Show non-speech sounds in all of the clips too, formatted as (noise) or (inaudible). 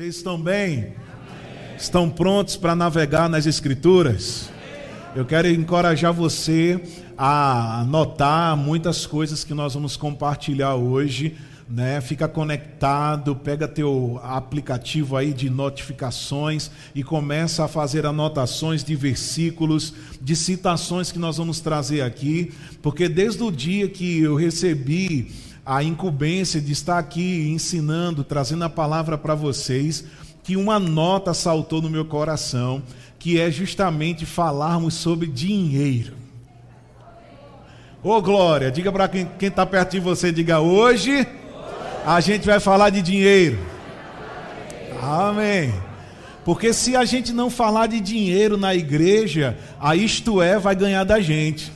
Vocês estão bem? Estão prontos para navegar nas Escrituras? Eu quero encorajar você a anotar muitas coisas que nós vamos compartilhar hoje. Né? Fica conectado, pega teu aplicativo aí de notificações e começa a fazer anotações de versículos, de citações que nós vamos trazer aqui, porque desde o dia que eu recebi a incumbência de estar aqui ensinando, trazendo a palavra para vocês, que uma nota saltou no meu coração, que é justamente falarmos sobre dinheiro. Ô oh, Glória, diga para quem está perto de você, diga hoje a gente vai falar de dinheiro. Amém. Porque se a gente não falar de dinheiro na igreja, a isto é vai ganhar da gente.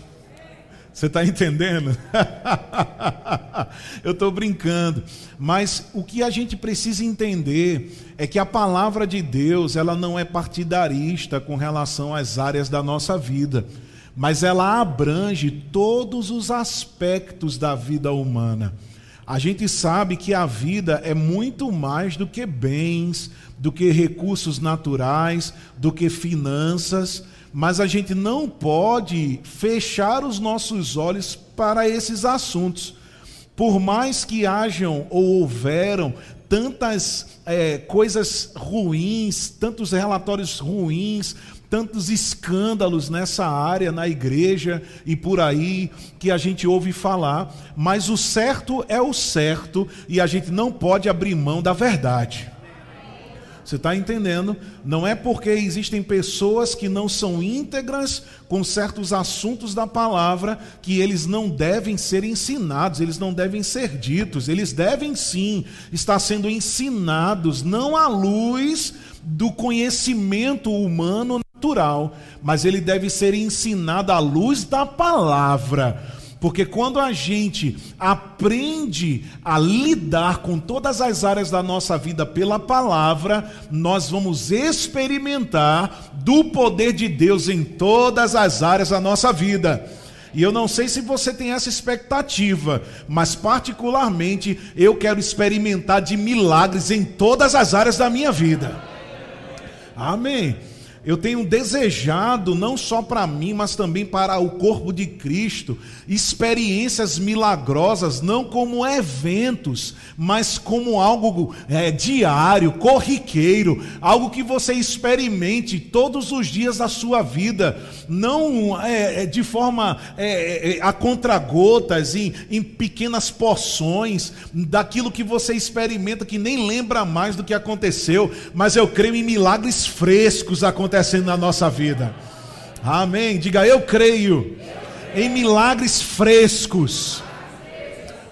Você está entendendo? (laughs) Eu estou brincando. Mas o que a gente precisa entender é que a palavra de Deus ela não é partidarista com relação às áreas da nossa vida, mas ela abrange todos os aspectos da vida humana. A gente sabe que a vida é muito mais do que bens, do que recursos naturais, do que finanças mas a gente não pode fechar os nossos olhos para esses assuntos. Por mais que hajam ou houveram tantas é, coisas ruins, tantos relatórios ruins, tantos escândalos nessa área, na igreja e por aí, que a gente ouve falar, mas o certo é o certo e a gente não pode abrir mão da verdade. Você está entendendo? Não é porque existem pessoas que não são íntegras com certos assuntos da palavra que eles não devem ser ensinados, eles não devem ser ditos, eles devem sim estar sendo ensinados, não à luz do conhecimento humano natural, mas ele deve ser ensinado à luz da palavra porque quando a gente aprende a lidar com todas as áreas da nossa vida pela palavra, nós vamos experimentar do poder de Deus em todas as áreas da nossa vida. E eu não sei se você tem essa expectativa, mas particularmente eu quero experimentar de milagres em todas as áreas da minha vida. Amém. Eu tenho desejado, não só para mim, mas também para o corpo de Cristo, experiências milagrosas, não como eventos, mas como algo é, diário, corriqueiro, algo que você experimente todos os dias da sua vida, não é, é de forma é, é, a contragotas, em, em pequenas porções, daquilo que você experimenta que nem lembra mais do que aconteceu, mas eu creio em milagres frescos acontecendo acontecendo na nossa vida. Amém. Diga, eu creio em milagres frescos.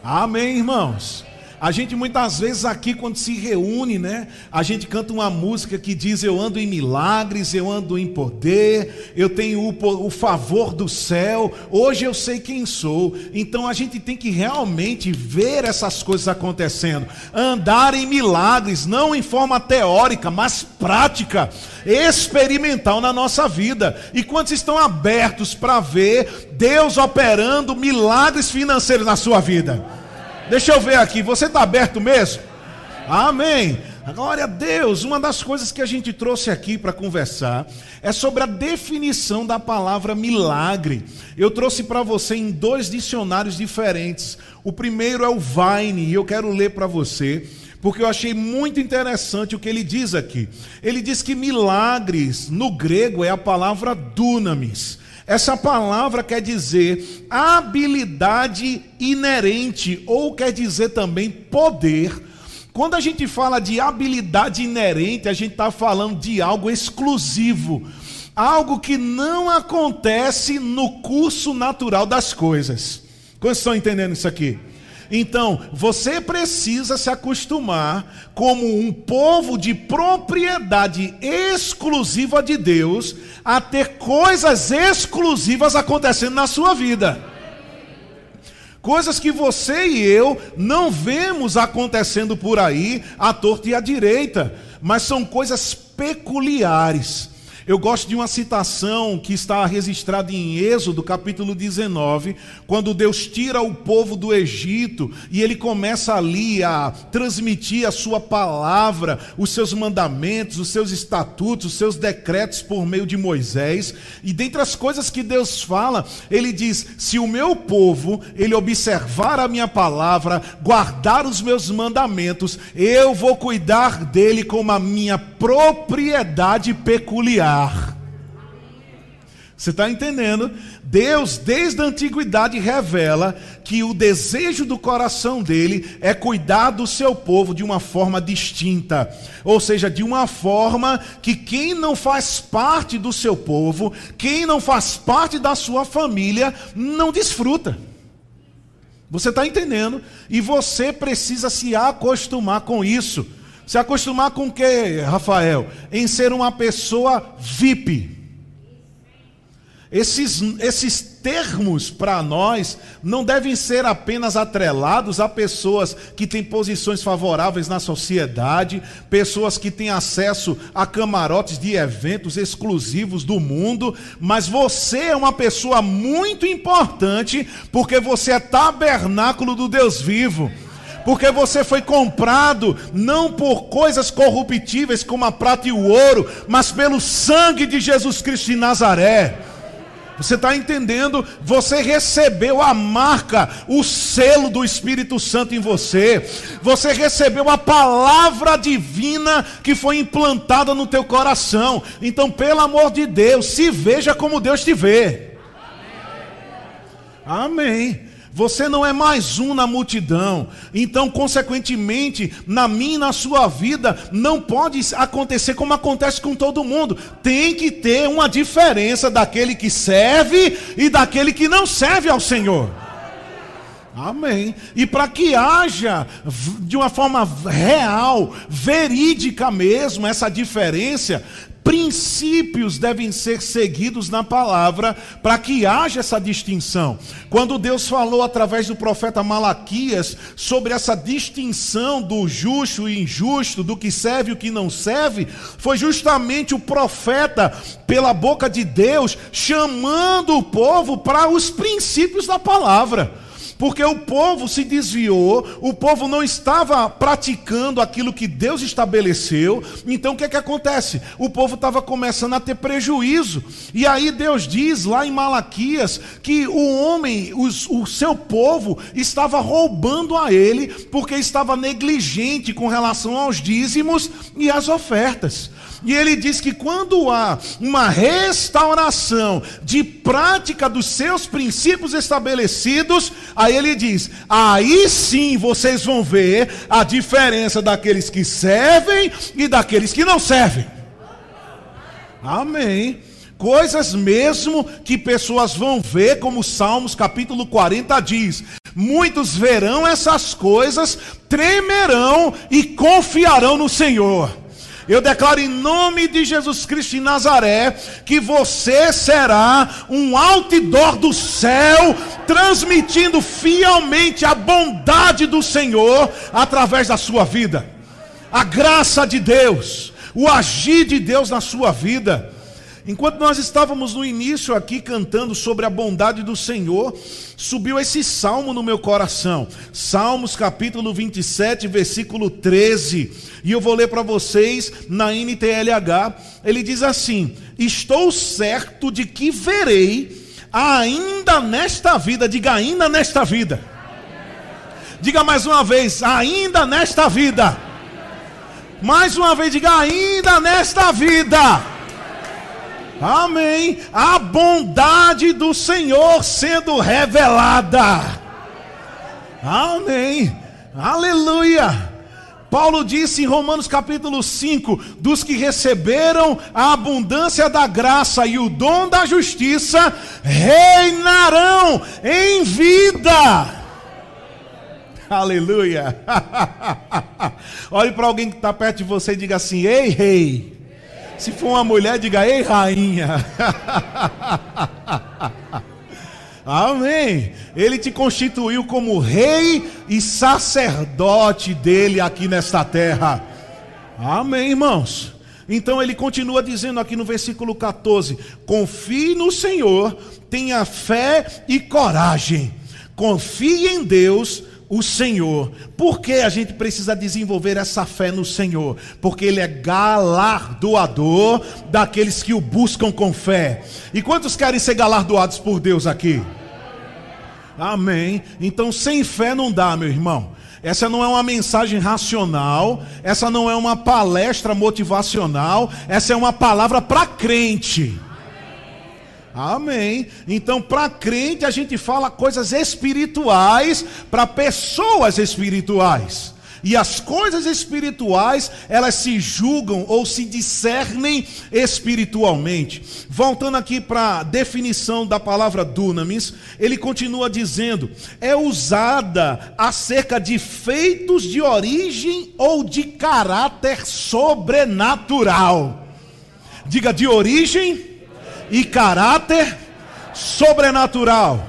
Amém, irmãos. A gente muitas vezes aqui, quando se reúne, né? A gente canta uma música que diz: Eu ando em milagres, eu ando em poder, eu tenho o, o favor do céu, hoje eu sei quem sou. Então a gente tem que realmente ver essas coisas acontecendo, andar em milagres, não em forma teórica, mas prática, experimental na nossa vida. E quantos estão abertos para ver Deus operando milagres financeiros na sua vida? Deixa eu ver aqui, você está aberto mesmo? Amém. Glória a Deus. Uma das coisas que a gente trouxe aqui para conversar é sobre a definição da palavra milagre. Eu trouxe para você em dois dicionários diferentes. O primeiro é o Vine, e eu quero ler para você, porque eu achei muito interessante o que ele diz aqui. Ele diz que milagres, no grego, é a palavra dunamis. Essa palavra quer dizer habilidade inerente, ou quer dizer também poder. Quando a gente fala de habilidade inerente, a gente está falando de algo exclusivo, algo que não acontece no curso natural das coisas. Quantos estão entendendo isso aqui? Então, você precisa se acostumar como um povo de propriedade exclusiva de Deus a ter coisas exclusivas acontecendo na sua vida. Coisas que você e eu não vemos acontecendo por aí, à torta e à direita, mas são coisas peculiares Eu gosto de uma citação que está registrada em Êxodo, capítulo 19, quando Deus tira o povo do Egito e ele começa ali a transmitir a sua palavra, os seus mandamentos, os seus estatutos, os seus decretos por meio de Moisés. E dentre as coisas que Deus fala, ele diz: "Se o meu povo, ele observar a minha palavra, guardar os meus mandamentos, eu vou cuidar dele como a minha propriedade peculiar." Você está entendendo? Deus, desde a antiguidade, revela que o desejo do coração dele é cuidar do seu povo de uma forma distinta. Ou seja, de uma forma que quem não faz parte do seu povo, quem não faz parte da sua família, não desfruta. Você está entendendo? E você precisa se acostumar com isso. Se acostumar com o que, Rafael? Em ser uma pessoa VIP. Esses, esses termos para nós não devem ser apenas atrelados a pessoas que têm posições favoráveis na sociedade, pessoas que têm acesso a camarotes de eventos exclusivos do mundo, mas você é uma pessoa muito importante porque você é tabernáculo do Deus vivo porque você foi comprado não por coisas corruptíveis como a prata e o ouro, mas pelo sangue de Jesus Cristo de Nazaré. Você está entendendo? Você recebeu a marca, o selo do Espírito Santo em você. Você recebeu a palavra divina que foi implantada no teu coração. Então, pelo amor de Deus, se veja como Deus te vê. Amém. Você não é mais um na multidão. Então, consequentemente, na minha e na sua vida, não pode acontecer como acontece com todo mundo. Tem que ter uma diferença daquele que serve e daquele que não serve ao Senhor. Amém. E para que haja de uma forma real, verídica mesmo, essa diferença, princípios devem ser seguidos na palavra para que haja essa distinção. Quando Deus falou através do profeta Malaquias sobre essa distinção do justo e injusto, do que serve e o que não serve, foi justamente o profeta, pela boca de Deus, chamando o povo para os princípios da palavra porque o povo se desviou, o povo não estava praticando aquilo que Deus estabeleceu, então o que é que acontece? O povo estava começando a ter prejuízo, e aí Deus diz lá em Malaquias que o homem, os, o seu povo, estava roubando a ele, porque estava negligente com relação aos dízimos e às ofertas. E ele diz que quando há uma restauração de prática dos seus princípios estabelecidos, aí ele diz: aí sim vocês vão ver a diferença daqueles que servem e daqueles que não servem. Amém. Coisas mesmo que pessoas vão ver, como Salmos capítulo 40 diz: muitos verão essas coisas, tremerão e confiarão no Senhor. Eu declaro em nome de Jesus Cristo de Nazaré que você será um outdoor do céu, transmitindo fielmente a bondade do Senhor através da sua vida, a graça de Deus, o agir de Deus na sua vida. Enquanto nós estávamos no início aqui cantando sobre a bondade do Senhor, subiu esse salmo no meu coração. Salmos capítulo 27, versículo 13. E eu vou ler para vocês na NTLH. Ele diz assim: Estou certo de que verei ainda nesta vida, diga ainda nesta vida. Diga mais uma vez, ainda nesta vida. Mais uma vez, diga ainda nesta vida Amém. A bondade do Senhor sendo revelada. Amém. Aleluia. Paulo disse em Romanos capítulo 5: dos que receberam a abundância da graça e o dom da justiça, reinarão em vida. Aleluia. (laughs) Olhe para alguém que está perto de você e diga assim: Ei, rei. Se for uma mulher, diga: Ei, rainha. (laughs) Amém. Ele te constituiu como rei e sacerdote dele aqui nesta terra. Amém, irmãos. Então ele continua dizendo aqui no versículo 14: Confie no Senhor, tenha fé e coragem. Confie em Deus, o Senhor. Por que a gente precisa desenvolver essa fé no Senhor? Porque Ele é galardoador daqueles que o buscam com fé. E quantos querem ser galardoados por Deus aqui? Amém. Então, sem fé não dá, meu irmão. Essa não é uma mensagem racional, essa não é uma palestra motivacional, essa é uma palavra para crente. Amém. Então, para crente, a gente fala coisas espirituais para pessoas espirituais. E as coisas espirituais, elas se julgam ou se discernem espiritualmente. Voltando aqui para a definição da palavra dunamis, ele continua dizendo: é usada acerca de feitos de origem ou de caráter sobrenatural. Diga de origem e caráter sobrenatural.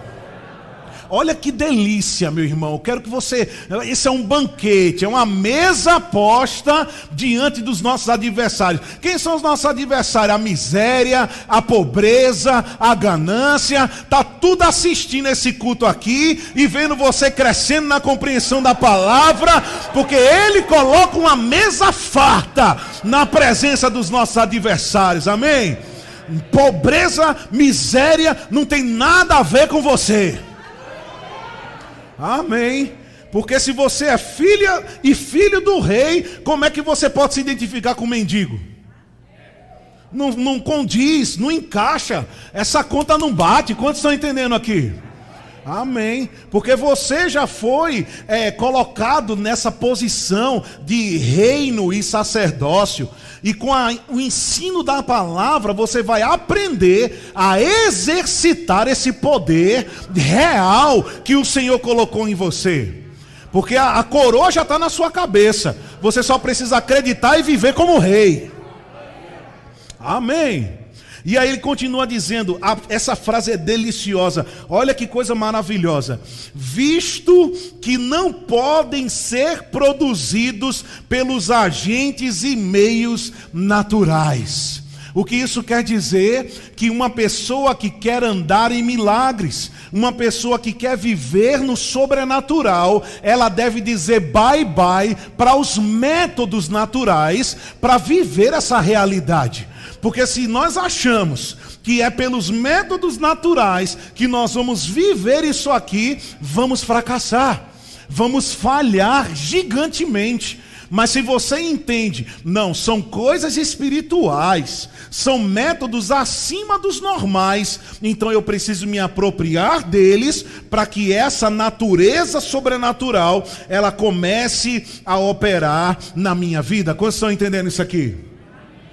Olha que delícia, meu irmão. Quero que você. Esse é um banquete, é uma mesa posta diante dos nossos adversários. Quem são os nossos adversários? A miséria, a pobreza, a ganância. Tá tudo assistindo esse culto aqui e vendo você crescendo na compreensão da palavra, porque ele coloca uma mesa farta na presença dos nossos adversários. Amém? Pobreza, miséria não tem nada a ver com você. Amém. Porque se você é filha e filho do rei, como é que você pode se identificar com mendigo? Não, não condiz, não encaixa. Essa conta não bate. Quantos estão entendendo aqui? Amém. Porque você já foi é, colocado nessa posição de reino e sacerdócio. E com a, o ensino da palavra, você vai aprender a exercitar esse poder real que o Senhor colocou em você. Porque a, a coroa já está na sua cabeça. Você só precisa acreditar e viver como rei. Amém. E aí ele continua dizendo, essa frase é deliciosa. Olha que coisa maravilhosa. Visto que não podem ser produzidos pelos agentes e meios naturais. O que isso quer dizer? Que uma pessoa que quer andar em milagres, uma pessoa que quer viver no sobrenatural, ela deve dizer bye bye para os métodos naturais para viver essa realidade. Porque se nós achamos que é pelos métodos naturais que nós vamos viver isso aqui, vamos fracassar, vamos falhar gigantemente. Mas se você entende, não, são coisas espirituais, são métodos acima dos normais, então eu preciso me apropriar deles para que essa natureza sobrenatural ela comece a operar na minha vida. Quantos estão entendendo isso aqui?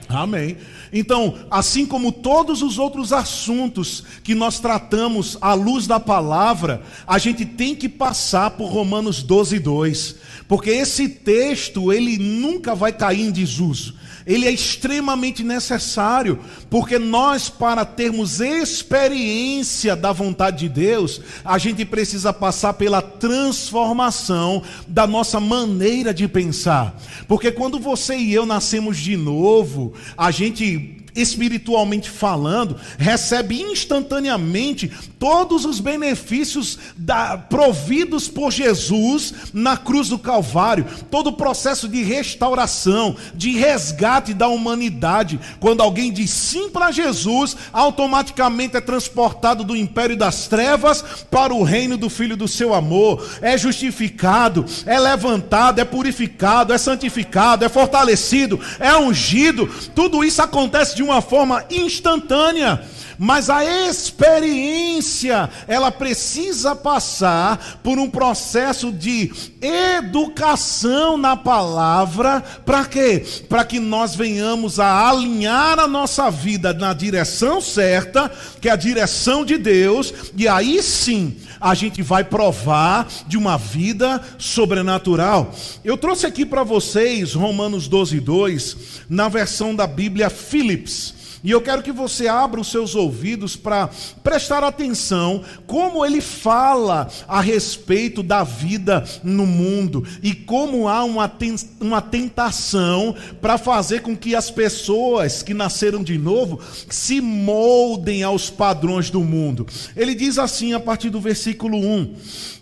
Amém. Então, assim como todos os outros assuntos que nós tratamos à luz da palavra, a gente tem que passar por Romanos 12, 2. Porque esse texto, ele nunca vai cair em desuso. Ele é extremamente necessário, porque nós, para termos experiência da vontade de Deus, a gente precisa passar pela transformação da nossa maneira de pensar. Porque quando você e eu nascemos de novo, a gente espiritualmente falando, recebe instantaneamente todos os benefícios da, providos por Jesus na cruz do Calvário, todo o processo de restauração, de resgate da humanidade. Quando alguém diz sim para Jesus, automaticamente é transportado do império das trevas para o reino do Filho do seu amor, é justificado, é levantado, é purificado, é santificado, é fortalecido, é ungido. Tudo isso acontece de uma forma instantânea. Mas a experiência, ela precisa passar por um processo de educação na palavra, para quê? Para que nós venhamos a alinhar a nossa vida na direção certa, que é a direção de Deus, e aí sim a gente vai provar de uma vida sobrenatural. Eu trouxe aqui para vocês Romanos 12, 2, na versão da Bíblia Philips. E eu quero que você abra os seus ouvidos para prestar atenção como ele fala a respeito da vida no mundo e como há uma, uma tentação para fazer com que as pessoas que nasceram de novo se moldem aos padrões do mundo. Ele diz assim a partir do versículo 1: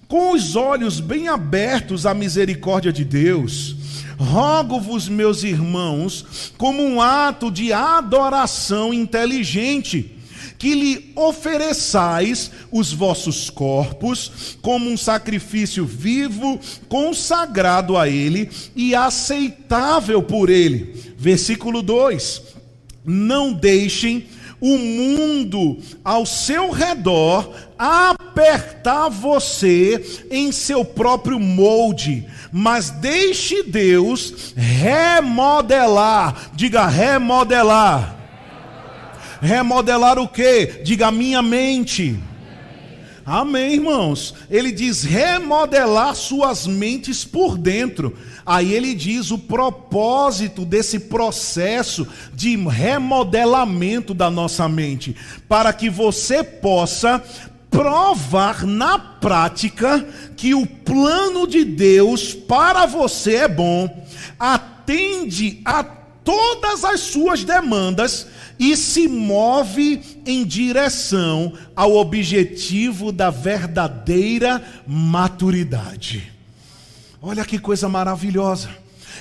Com os olhos bem abertos à misericórdia de Deus, rogo-vos, meus irmãos, como um ato de adoração inteligente, que lhe ofereçais os vossos corpos como um sacrifício vivo, consagrado a Ele e aceitável por Ele. Versículo 2: Não deixem o mundo ao seu redor apertar você em seu próprio molde, mas deixe Deus remodelar. Diga remodelar. Remodelar o que? Diga minha mente. Amém, irmãos. Ele diz remodelar suas mentes por dentro. Aí ele diz o propósito desse processo de remodelamento da nossa mente, para que você possa provar na prática que o plano de Deus para você é bom, atende a todas as suas demandas e se move em direção ao objetivo da verdadeira maturidade. Olha que coisa maravilhosa.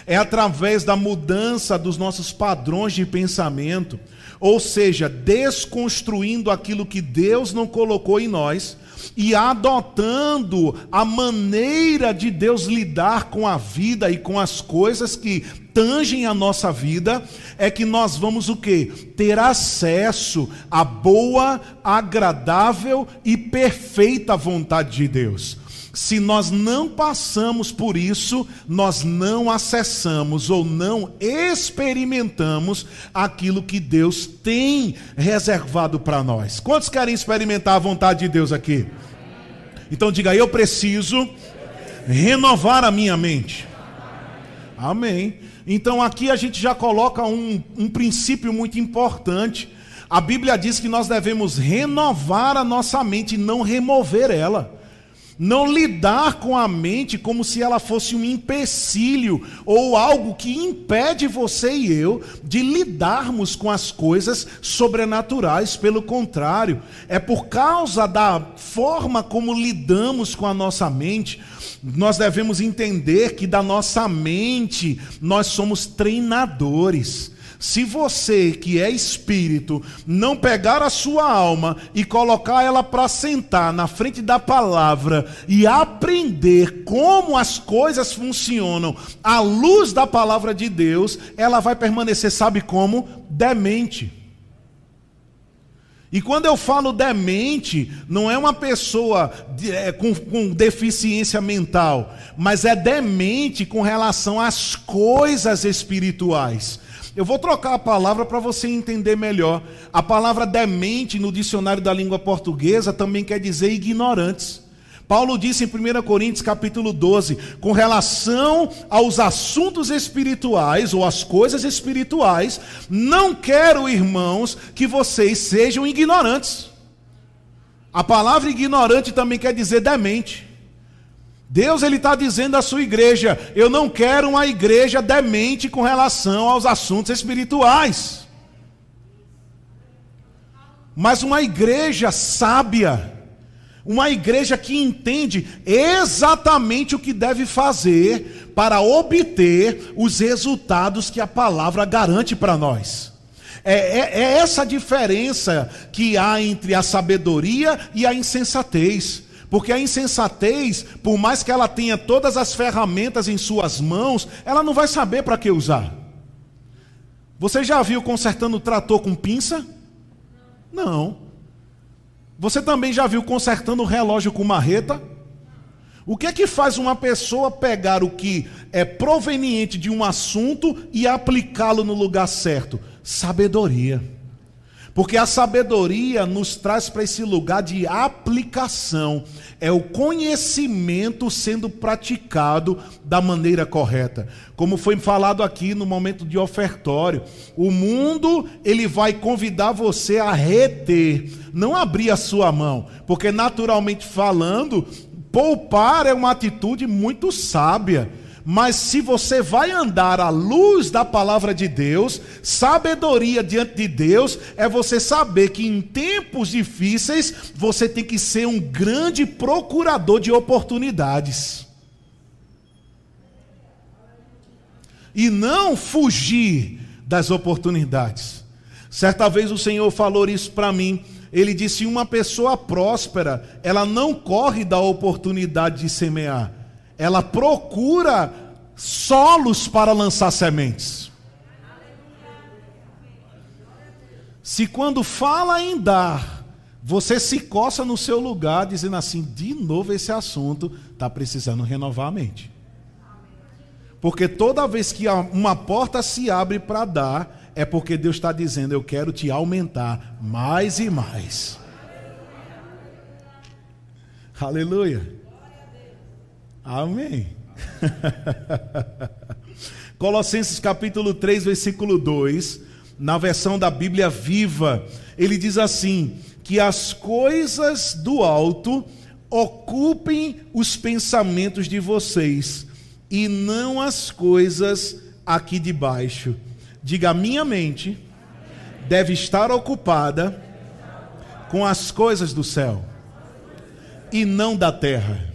É através da mudança dos nossos padrões de pensamento, ou seja, desconstruindo aquilo que Deus não colocou em nós e adotando a maneira de Deus lidar com a vida e com as coisas que tangem a nossa vida, é que nós vamos o quê? Ter acesso à boa, agradável e perfeita vontade de Deus. Se nós não passamos por isso, nós não acessamos ou não experimentamos aquilo que Deus tem reservado para nós. Quantos querem experimentar a vontade de Deus aqui? Então diga, eu preciso renovar a minha mente. Amém. Então aqui a gente já coloca um, um princípio muito importante. A Bíblia diz que nós devemos renovar a nossa mente e não remover ela. Não lidar com a mente como se ela fosse um empecilho ou algo que impede você e eu de lidarmos com as coisas sobrenaturais. Pelo contrário, é por causa da forma como lidamos com a nossa mente, nós devemos entender que da nossa mente nós somos treinadores. Se você, que é espírito, não pegar a sua alma e colocar ela para sentar na frente da palavra e aprender como as coisas funcionam à luz da palavra de Deus, ela vai permanecer, sabe como? Demente. E quando eu falo demente, não é uma pessoa de, é, com, com deficiência mental, mas é demente com relação às coisas espirituais. Eu vou trocar a palavra para você entender melhor. A palavra demente no dicionário da língua portuguesa também quer dizer ignorantes. Paulo disse em 1 Coríntios capítulo 12, com relação aos assuntos espirituais ou às coisas espirituais, não quero, irmãos, que vocês sejam ignorantes. A palavra ignorante também quer dizer demente. Deus ele está dizendo à sua igreja: eu não quero uma igreja demente com relação aos assuntos espirituais, mas uma igreja sábia, uma igreja que entende exatamente o que deve fazer para obter os resultados que a palavra garante para nós. É, é, é essa diferença que há entre a sabedoria e a insensatez. Porque a insensatez, por mais que ela tenha todas as ferramentas em suas mãos, ela não vai saber para que usar. Você já viu consertando o trator com pinça? Não. Você também já viu consertando o relógio com marreta? O que é que faz uma pessoa pegar o que é proveniente de um assunto e aplicá-lo no lugar certo? Sabedoria. Porque a sabedoria nos traz para esse lugar de aplicação, é o conhecimento sendo praticado da maneira correta. Como foi falado aqui no momento de ofertório, o mundo ele vai convidar você a reter, não abrir a sua mão, porque naturalmente falando, poupar é uma atitude muito sábia. Mas se você vai andar à luz da palavra de Deus, sabedoria diante de Deus é você saber que em tempos difíceis você tem que ser um grande procurador de oportunidades. E não fugir das oportunidades. Certa vez o Senhor falou isso para mim. Ele disse: Uma pessoa próspera, ela não corre da oportunidade de semear ela procura solos para lançar sementes. Se quando fala em dar, você se coça no seu lugar, dizendo assim: de novo esse assunto, está precisando renovar a mente. Porque toda vez que uma porta se abre para dar, é porque Deus está dizendo: eu quero te aumentar mais e mais. Aleluia. Amém. (laughs) Colossenses capítulo 3, versículo 2, na versão da Bíblia Viva, ele diz assim: que as coisas do alto ocupem os pensamentos de vocês e não as coisas aqui de baixo. Diga: minha mente deve estar ocupada com as coisas do céu e não da terra.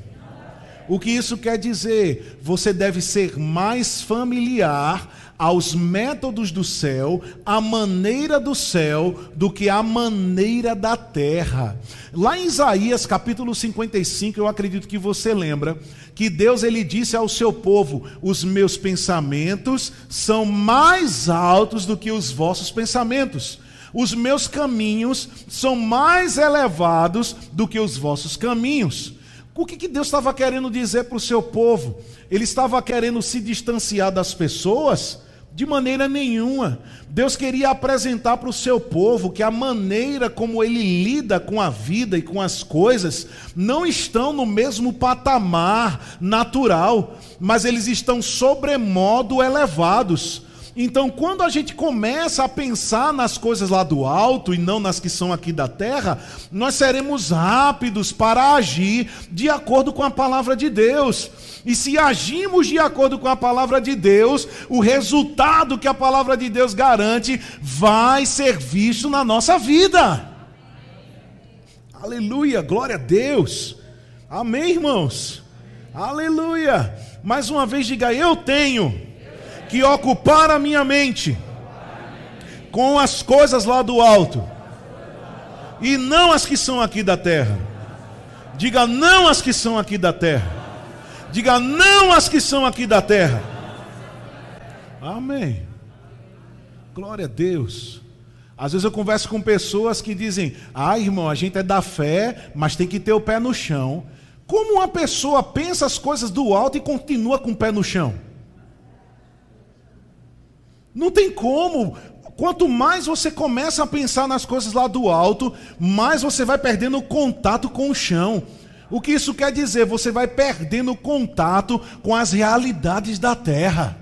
O que isso quer dizer? Você deve ser mais familiar aos métodos do céu, à maneira do céu, do que à maneira da terra. Lá em Isaías capítulo 55, eu acredito que você lembra, que Deus ele disse ao seu povo: Os meus pensamentos são mais altos do que os vossos pensamentos. Os meus caminhos são mais elevados do que os vossos caminhos. O que, que Deus estava querendo dizer para o seu povo? Ele estava querendo se distanciar das pessoas? De maneira nenhuma. Deus queria apresentar para o seu povo que a maneira como ele lida com a vida e com as coisas não estão no mesmo patamar natural, mas eles estão sobremodo elevados. Então, quando a gente começa a pensar nas coisas lá do alto e não nas que são aqui da terra, nós seremos rápidos para agir de acordo com a palavra de Deus. E se agimos de acordo com a palavra de Deus, o resultado que a palavra de Deus garante vai ser visto na nossa vida. Aleluia, glória a Deus. Amém, irmãos. Aleluia. Mais uma vez diga: Eu tenho que ocupar a minha mente com as coisas lá do alto e não as que são aqui da terra. Diga não as que são aqui da terra. Diga não as que são aqui da terra. Amém. Glória a Deus. Às vezes eu converso com pessoas que dizem: Ah, irmão, a gente é da fé, mas tem que ter o pé no chão. Como uma pessoa pensa as coisas do alto e continua com o pé no chão? Não tem como. Quanto mais você começa a pensar nas coisas lá do alto, mais você vai perdendo contato com o chão. O que isso quer dizer? Você vai perdendo contato com as realidades da terra.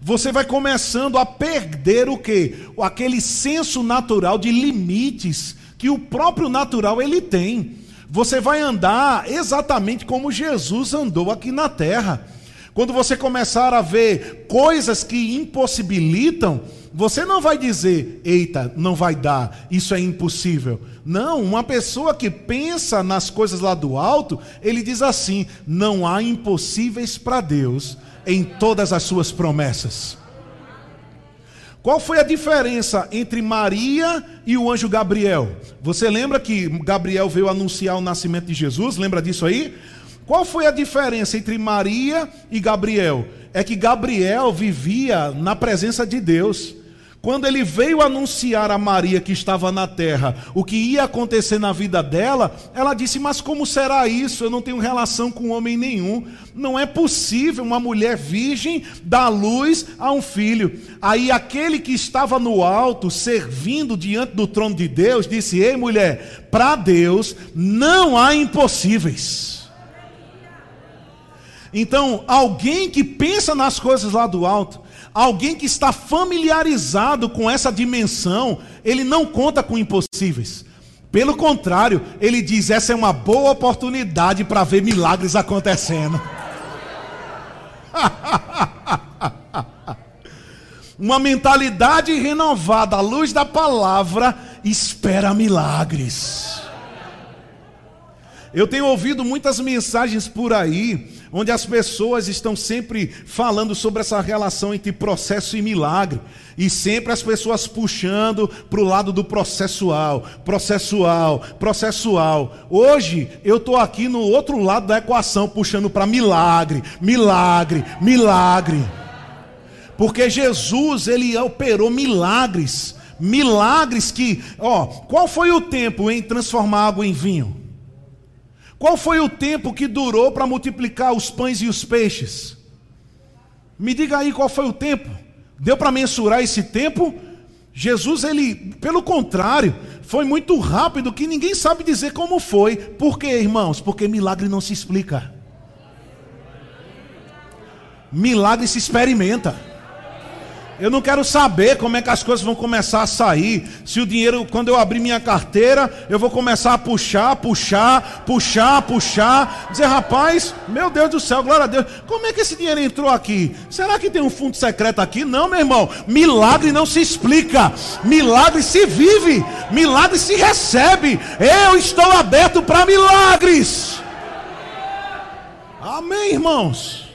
Você vai começando a perder o que? Aquele senso natural de limites que o próprio natural ele tem. Você vai andar exatamente como Jesus andou aqui na terra. Quando você começar a ver coisas que impossibilitam, você não vai dizer, eita, não vai dar, isso é impossível. Não, uma pessoa que pensa nas coisas lá do alto, ele diz assim: não há impossíveis para Deus em todas as suas promessas. Qual foi a diferença entre Maria e o anjo Gabriel? Você lembra que Gabriel veio anunciar o nascimento de Jesus? Lembra disso aí? Qual foi a diferença entre Maria e Gabriel? É que Gabriel vivia na presença de Deus. Quando ele veio anunciar a Maria que estava na terra o que ia acontecer na vida dela, ela disse: Mas como será isso? Eu não tenho relação com homem nenhum. Não é possível uma mulher virgem dar luz a um filho. Aí aquele que estava no alto, servindo diante do trono de Deus, disse: Ei, mulher, para Deus não há impossíveis. Então, alguém que pensa nas coisas lá do alto, Alguém que está familiarizado com essa dimensão, ele não conta com impossíveis. Pelo contrário, ele diz: essa é uma boa oportunidade para ver milagres acontecendo. (laughs) uma mentalidade renovada à luz da palavra espera milagres. Eu tenho ouvido muitas mensagens por aí onde as pessoas estão sempre falando sobre essa relação entre processo e milagre, e sempre as pessoas puxando para o lado do processual, processual, processual. Hoje eu estou aqui no outro lado da equação, puxando para milagre, milagre, milagre. Porque Jesus, ele operou milagres, milagres que, ó, qual foi o tempo em transformar água em vinho? Qual foi o tempo que durou para multiplicar os pães e os peixes? Me diga aí qual foi o tempo. Deu para mensurar esse tempo? Jesus, ele, pelo contrário, foi muito rápido que ninguém sabe dizer como foi. Por quê, irmãos? Porque milagre não se explica. Milagre se experimenta. Eu não quero saber como é que as coisas vão começar a sair. Se o dinheiro, quando eu abrir minha carteira, eu vou começar a puxar, puxar, puxar, puxar. Dizer, rapaz, meu Deus do céu, glória a Deus. Como é que esse dinheiro entrou aqui? Será que tem um fundo secreto aqui? Não, meu irmão. Milagre não se explica. Milagre se vive. Milagre se recebe. Eu estou aberto para milagres. Amém, irmãos.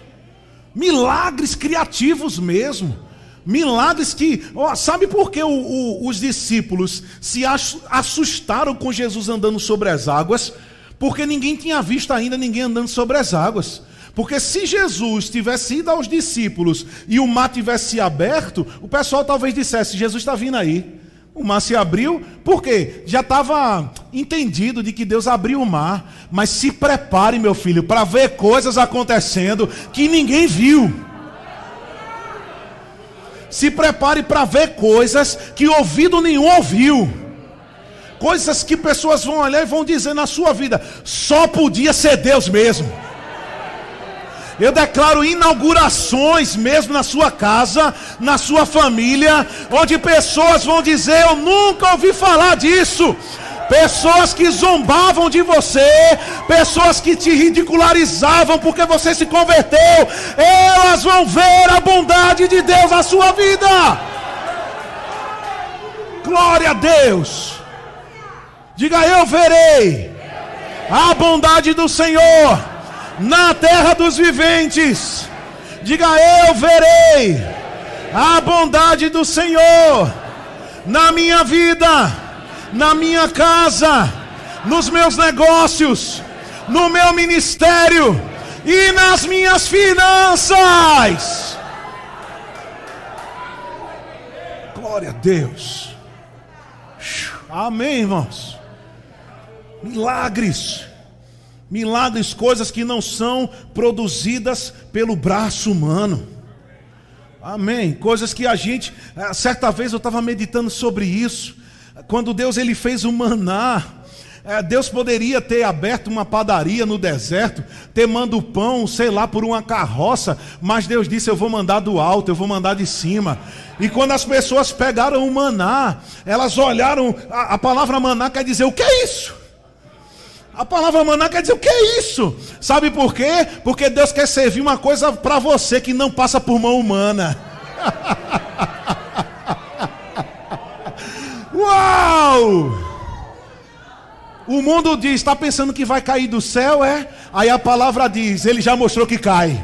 Milagres criativos mesmo. Milagres que, ó, sabe por que o, o, os discípulos se assustaram com Jesus andando sobre as águas? Porque ninguém tinha visto ainda ninguém andando sobre as águas. Porque se Jesus tivesse ido aos discípulos e o mar tivesse aberto, o pessoal talvez dissesse: Jesus está vindo aí. O mar se abriu, porque já estava entendido de que Deus abriu o mar. Mas se prepare, meu filho, para ver coisas acontecendo que ninguém viu. Se prepare para ver coisas que ouvido nenhum ouviu. Coisas que pessoas vão olhar e vão dizer na sua vida: só podia ser Deus mesmo. Eu declaro inaugurações mesmo na sua casa, na sua família, onde pessoas vão dizer: Eu nunca ouvi falar disso pessoas que zombavam de você, pessoas que te ridicularizavam porque você se converteu, elas vão ver a bondade de Deus na sua vida. Glória a Deus. Diga eu verei a bondade do Senhor na terra dos viventes. Diga eu verei a bondade do Senhor na minha vida na minha casa, nos meus negócios, no meu ministério e nas minhas finanças. Glória a Deus. Amém, irmãos. Milagres. Milagres, coisas que não são produzidas pelo braço humano. Amém. Coisas que a gente, eh, certa vez eu estava meditando sobre isso. Quando Deus ele fez o maná, é, Deus poderia ter aberto uma padaria no deserto, ter mandado pão, sei lá, por uma carroça, mas Deus disse: Eu vou mandar do alto, eu vou mandar de cima. E quando as pessoas pegaram o maná, elas olharam, a, a palavra maná quer dizer: O que é isso? A palavra maná quer dizer o que é isso? Sabe por quê? Porque Deus quer servir uma coisa para você que não passa por mão humana. (laughs) Uau! O mundo diz, está pensando que vai cair do céu, é? Aí a palavra diz, ele já mostrou que cai.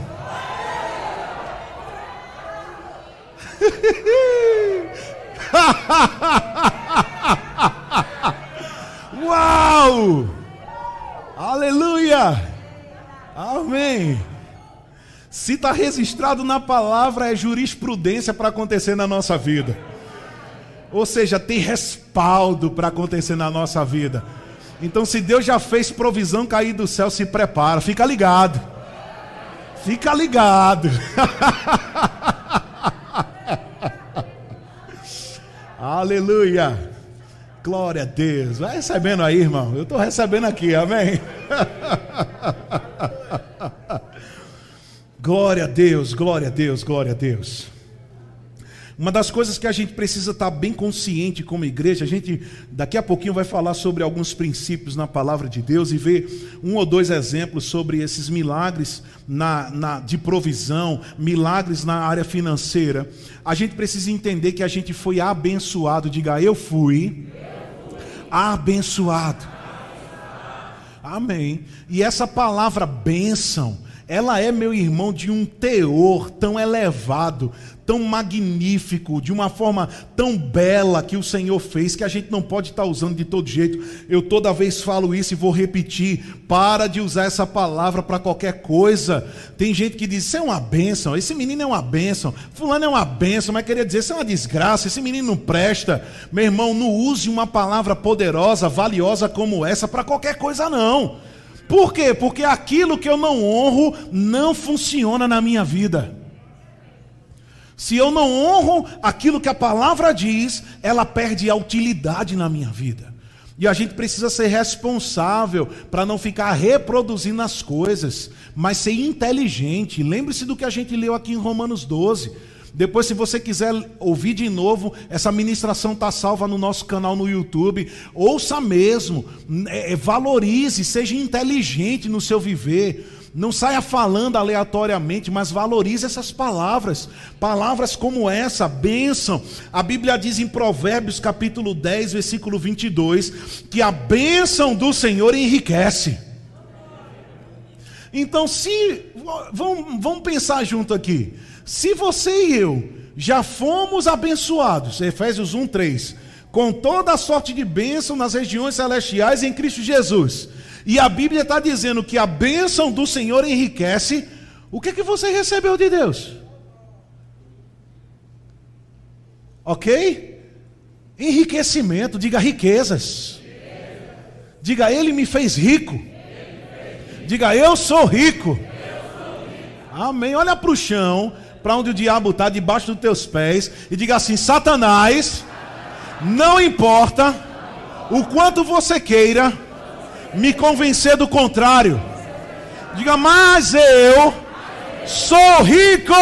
(laughs) Uau! Aleluia! Amém! Se está registrado na palavra, é jurisprudência para acontecer na nossa vida. Ou seja, tem respaldo para acontecer na nossa vida. Então, se Deus já fez provisão cair do céu, se prepara, fica ligado. Fica ligado. (laughs) Aleluia. Glória a Deus. Vai recebendo aí, irmão. Eu estou recebendo aqui, amém. (laughs) glória a Deus, glória a Deus, glória a Deus. Uma das coisas que a gente precisa estar bem consciente como igreja, a gente daqui a pouquinho vai falar sobre alguns princípios na palavra de Deus e ver um ou dois exemplos sobre esses milagres na, na, de provisão, milagres na área financeira. A gente precisa entender que a gente foi abençoado. Diga, eu fui abençoado. Amém. E essa palavra bênção, ela é, meu irmão, de um teor tão elevado, tão magnífico, de uma forma tão bela que o Senhor fez, que a gente não pode estar usando de todo jeito. Eu toda vez falo isso e vou repetir: para de usar essa palavra para qualquer coisa. Tem gente que diz: Isso é uma bênção, esse menino é uma bênção, Fulano é uma bênção, mas queria dizer: Isso é uma desgraça, esse menino não presta. Meu irmão, não use uma palavra poderosa, valiosa como essa para qualquer coisa, não. Por quê? Porque aquilo que eu não honro não funciona na minha vida. Se eu não honro aquilo que a palavra diz, ela perde a utilidade na minha vida. E a gente precisa ser responsável para não ficar reproduzindo as coisas, mas ser inteligente. Lembre-se do que a gente leu aqui em Romanos 12. Depois, se você quiser ouvir de novo, essa ministração está salva no nosso canal no YouTube. Ouça mesmo, é, é, valorize, seja inteligente no seu viver. Não saia falando aleatoriamente, mas valorize essas palavras. Palavras como essa, bênção. A Bíblia diz em Provérbios capítulo 10, versículo 22, que a bênção do Senhor enriquece. Então, se. Vamos, vamos pensar junto aqui. Se você e eu já fomos abençoados, Efésios 1, 3, com toda a sorte de bênção nas regiões celestiais em Cristo Jesus e a Bíblia está dizendo que a bênção do Senhor enriquece. O que, é que você recebeu de Deus? Ok? Enriquecimento, diga riquezas. Diga, Ele me fez rico. Diga, eu sou rico. Amém. Olha para o chão, para onde o diabo está, debaixo dos teus pés, e diga assim: Satanás, não importa o quanto você queira me convencer do contrário. Diga, mas eu sou rico.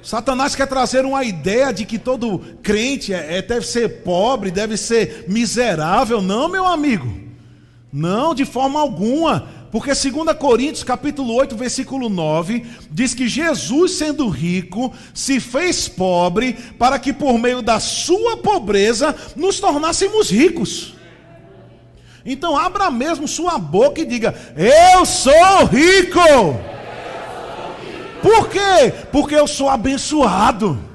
Satanás quer trazer uma ideia de que todo crente é, é, deve ser pobre, deve ser miserável. Não, meu amigo. Não, de forma alguma. Porque 2 Coríntios, capítulo 8, versículo 9, diz que Jesus, sendo rico, se fez pobre para que por meio da sua pobreza nos tornássemos ricos. Então abra mesmo sua boca e diga: Eu sou rico. Por quê? Porque eu sou abençoado.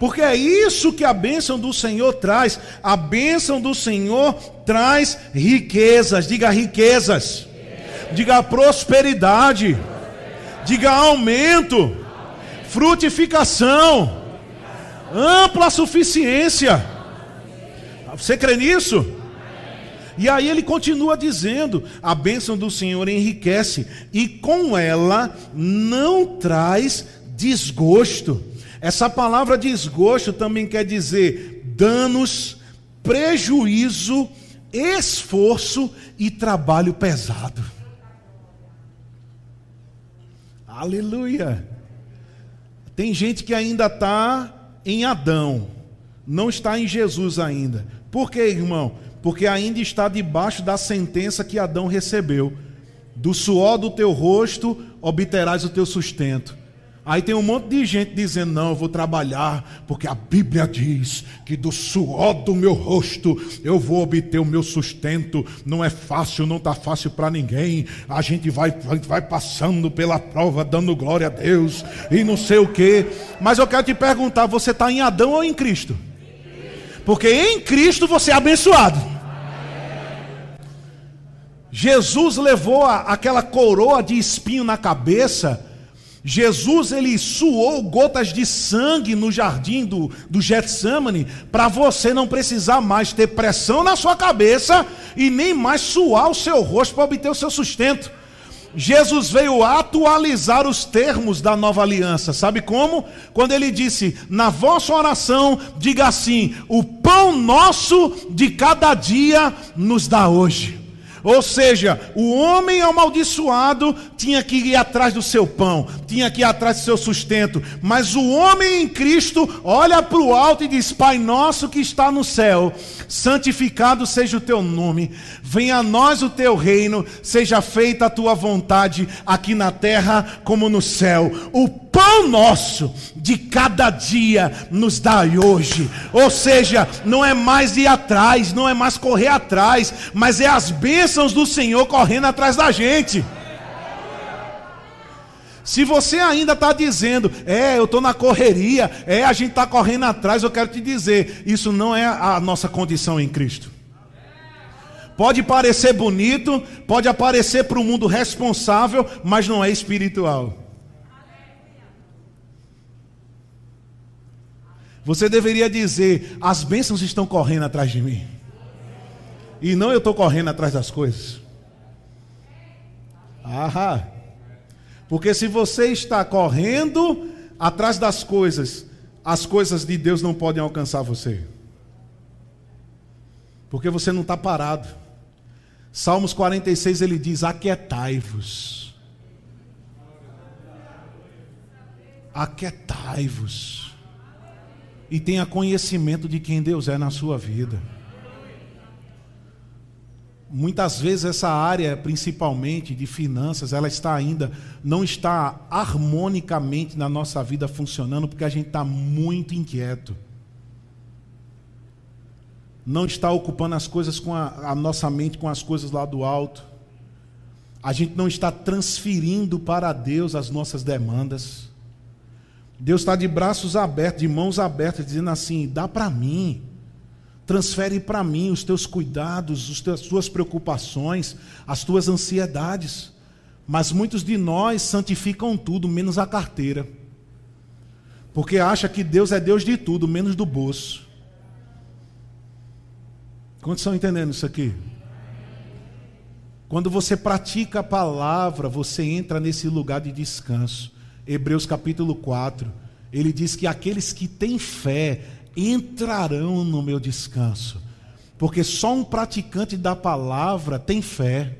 Porque é isso que a bênção do Senhor traz. A bênção do Senhor traz riquezas. Diga riquezas diga prosperidade, diga aumento, frutificação, ampla suficiência. Você crê nisso? E aí ele continua dizendo: a bênção do Senhor enriquece, e com ela não traz desgosto. Essa palavra desgosto também quer dizer danos, prejuízo, esforço e trabalho pesado. Aleluia. Tem gente que ainda está em Adão, não está em Jesus ainda. Por quê, irmão? Porque ainda está debaixo da sentença que Adão recebeu. Do suor do teu rosto obterás o teu sustento. Aí tem um monte de gente dizendo: Não, eu vou trabalhar, porque a Bíblia diz que do suor do meu rosto eu vou obter o meu sustento. Não é fácil, não está fácil para ninguém. A gente vai, vai passando pela prova, dando glória a Deus e não sei o que. Mas eu quero te perguntar: você está em Adão ou em Cristo? Porque em Cristo você é abençoado. Jesus levou aquela coroa de espinho na cabeça Jesus ele suou gotas de sangue no jardim do, do Getsemane para você não precisar mais ter pressão na sua cabeça e nem mais suar o seu rosto para obter o seu sustento. Jesus veio atualizar os termos da nova aliança. Sabe como? Quando ele disse: Na vossa oração, diga assim: O pão nosso de cada dia nos dá hoje. Ou seja, o homem amaldiçoado tinha que ir atrás do seu pão, tinha que ir atrás do seu sustento, mas o homem em Cristo olha para o alto e diz: Pai nosso que está no céu, santificado seja o teu nome, venha a nós o teu reino, seja feita a tua vontade, aqui na terra como no céu. O pão nosso de cada dia nos dai hoje. Ou seja, não é mais ir atrás, não é mais correr atrás, mas é as bênçãos do Senhor correndo atrás da gente. Se você ainda está dizendo, é, eu estou na correria, é, a gente está correndo atrás, eu quero te dizer, isso não é a nossa condição em Cristo. Pode parecer bonito, pode aparecer para o mundo responsável, mas não é espiritual. Você deveria dizer: as bênçãos estão correndo atrás de mim. E não eu estou correndo atrás das coisas. Ah, porque se você está correndo atrás das coisas, as coisas de Deus não podem alcançar você. Porque você não está parado. Salmos 46 ele diz: Aquietai-vos. Aquietai-vos e tenha conhecimento de quem Deus é na sua vida. Muitas vezes essa área, principalmente de finanças, ela está ainda, não está harmonicamente na nossa vida funcionando, porque a gente está muito inquieto. Não está ocupando as coisas com a, a nossa mente com as coisas lá do alto. A gente não está transferindo para Deus as nossas demandas. Deus está de braços abertos, de mãos abertas, dizendo assim: dá para mim, transfere para mim os teus cuidados, as tuas preocupações, as tuas ansiedades. Mas muitos de nós santificam tudo, menos a carteira, porque acha que Deus é Deus de tudo, menos do bolso. Quantos estão entendendo isso aqui? Quando você pratica a palavra, você entra nesse lugar de descanso. Hebreus capítulo 4, ele diz que aqueles que têm fé entrarão no meu descanso. Porque só um praticante da palavra tem fé.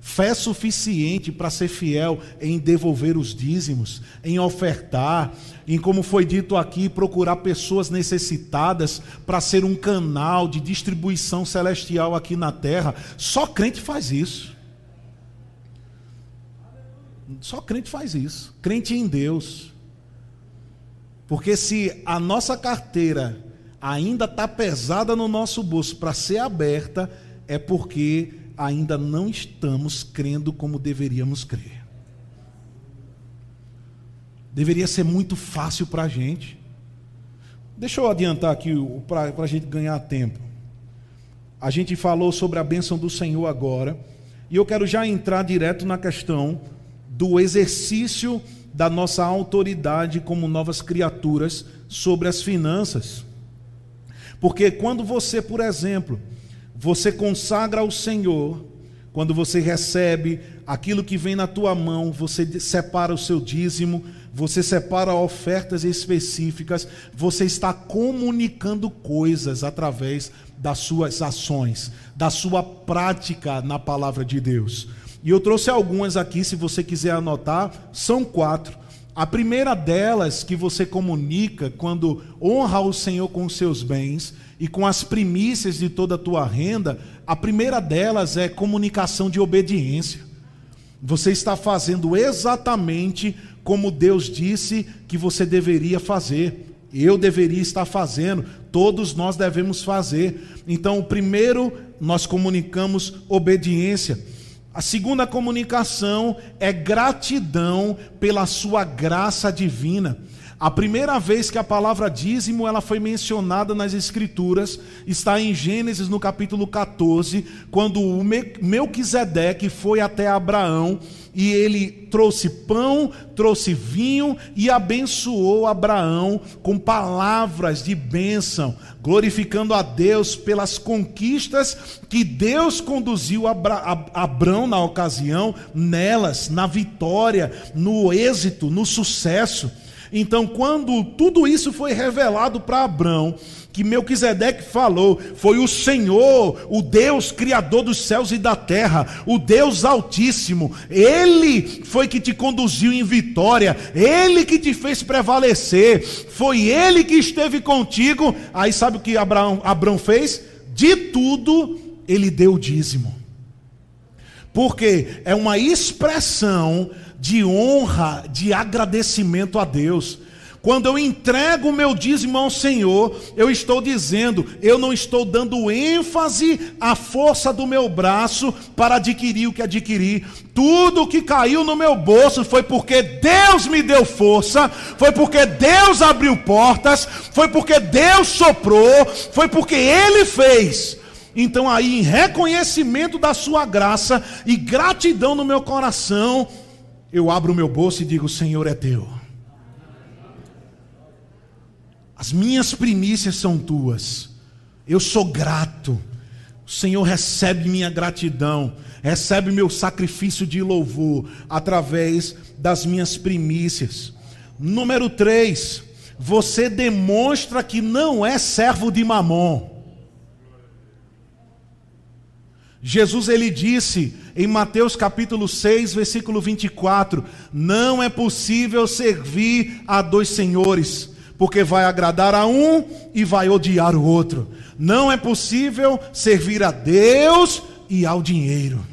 Fé suficiente para ser fiel em devolver os dízimos, em ofertar, em, como foi dito aqui, procurar pessoas necessitadas para ser um canal de distribuição celestial aqui na terra. Só crente faz isso. Só crente faz isso. Crente em Deus. Porque se a nossa carteira ainda está pesada no nosso bolso para ser aberta, é porque ainda não estamos crendo como deveríamos crer. Deveria ser muito fácil para a gente. Deixa eu adiantar aqui para a gente ganhar tempo. A gente falou sobre a bênção do Senhor agora, e eu quero já entrar direto na questão do exercício da nossa autoridade como novas criaturas sobre as finanças. Porque quando você, por exemplo, você consagra ao Senhor, quando você recebe aquilo que vem na tua mão, você separa o seu dízimo, você separa ofertas específicas, você está comunicando coisas através das suas ações, da sua prática na palavra de Deus. E eu trouxe algumas aqui, se você quiser anotar, são quatro. A primeira delas que você comunica quando honra o Senhor com seus bens e com as primícias de toda a tua renda, a primeira delas é comunicação de obediência. Você está fazendo exatamente como Deus disse que você deveria fazer. Eu deveria estar fazendo, todos nós devemos fazer. Então, primeiro, nós comunicamos obediência. A segunda comunicação é gratidão pela sua graça divina. A primeira vez que a palavra dízimo ela foi mencionada nas escrituras está em Gênesis no capítulo 14, quando o Melquisedeque foi até Abraão e ele trouxe pão, trouxe vinho e abençoou Abraão com palavras de bênção, glorificando a Deus pelas conquistas que Deus conduziu Abra Abraão na ocasião, nelas, na vitória, no êxito, no sucesso. Então, quando tudo isso foi revelado para Abraão, que Melquisedeque falou, foi o Senhor, o Deus criador dos céus e da terra, o Deus altíssimo. Ele foi que te conduziu em vitória, ele que te fez prevalecer, foi ele que esteve contigo. Aí sabe o que Abraão, Abraão fez? De tudo ele deu o dízimo. Porque é uma expressão de honra, de agradecimento a Deus. Quando eu entrego o meu dízimo ao Senhor, eu estou dizendo, eu não estou dando ênfase à força do meu braço para adquirir o que adquiri. Tudo que caiu no meu bolso foi porque Deus me deu força, foi porque Deus abriu portas, foi porque Deus soprou, foi porque Ele fez. Então, aí, em reconhecimento da Sua graça e gratidão no meu coração, eu abro o meu bolso e digo: Senhor é teu. As minhas primícias são tuas. Eu sou grato. O Senhor recebe minha gratidão, recebe meu sacrifício de louvor através das minhas primícias. Número 3, você demonstra que não é servo de mamon. Jesus ele disse em Mateus capítulo 6, versículo 24: Não é possível servir a dois senhores, porque vai agradar a um e vai odiar o outro. Não é possível servir a Deus e ao dinheiro.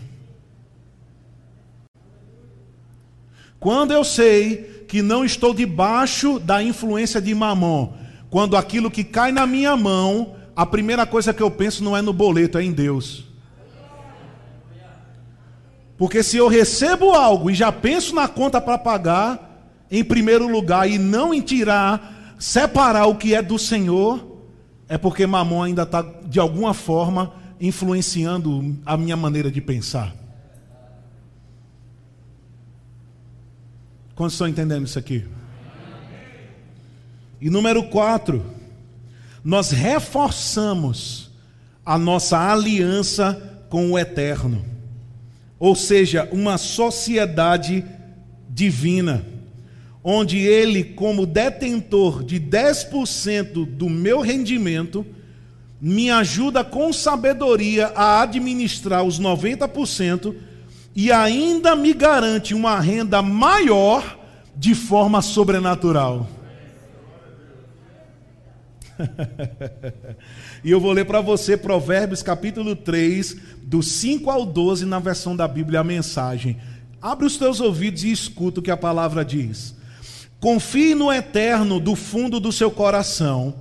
Quando eu sei que não estou debaixo da influência de mamon, quando aquilo que cai na minha mão, a primeira coisa que eu penso não é no boleto, é em Deus. Porque se eu recebo algo e já penso na conta para pagar, em primeiro lugar, e não em tirar, separar o que é do Senhor, é porque Mamon ainda está, de alguma forma, influenciando a minha maneira de pensar. Quantos estão entendendo isso aqui? E número quatro, nós reforçamos a nossa aliança com o Eterno ou seja, uma sociedade divina, onde ele, como detentor de 10% do meu rendimento, me ajuda com sabedoria a administrar os 90% e ainda me garante uma renda maior de forma sobrenatural. (laughs) e eu vou ler para você Provérbios capítulo 3, do 5 ao 12, na versão da Bíblia, a mensagem. Abre os teus ouvidos e escuta o que a palavra diz. Confie no eterno do fundo do seu coração.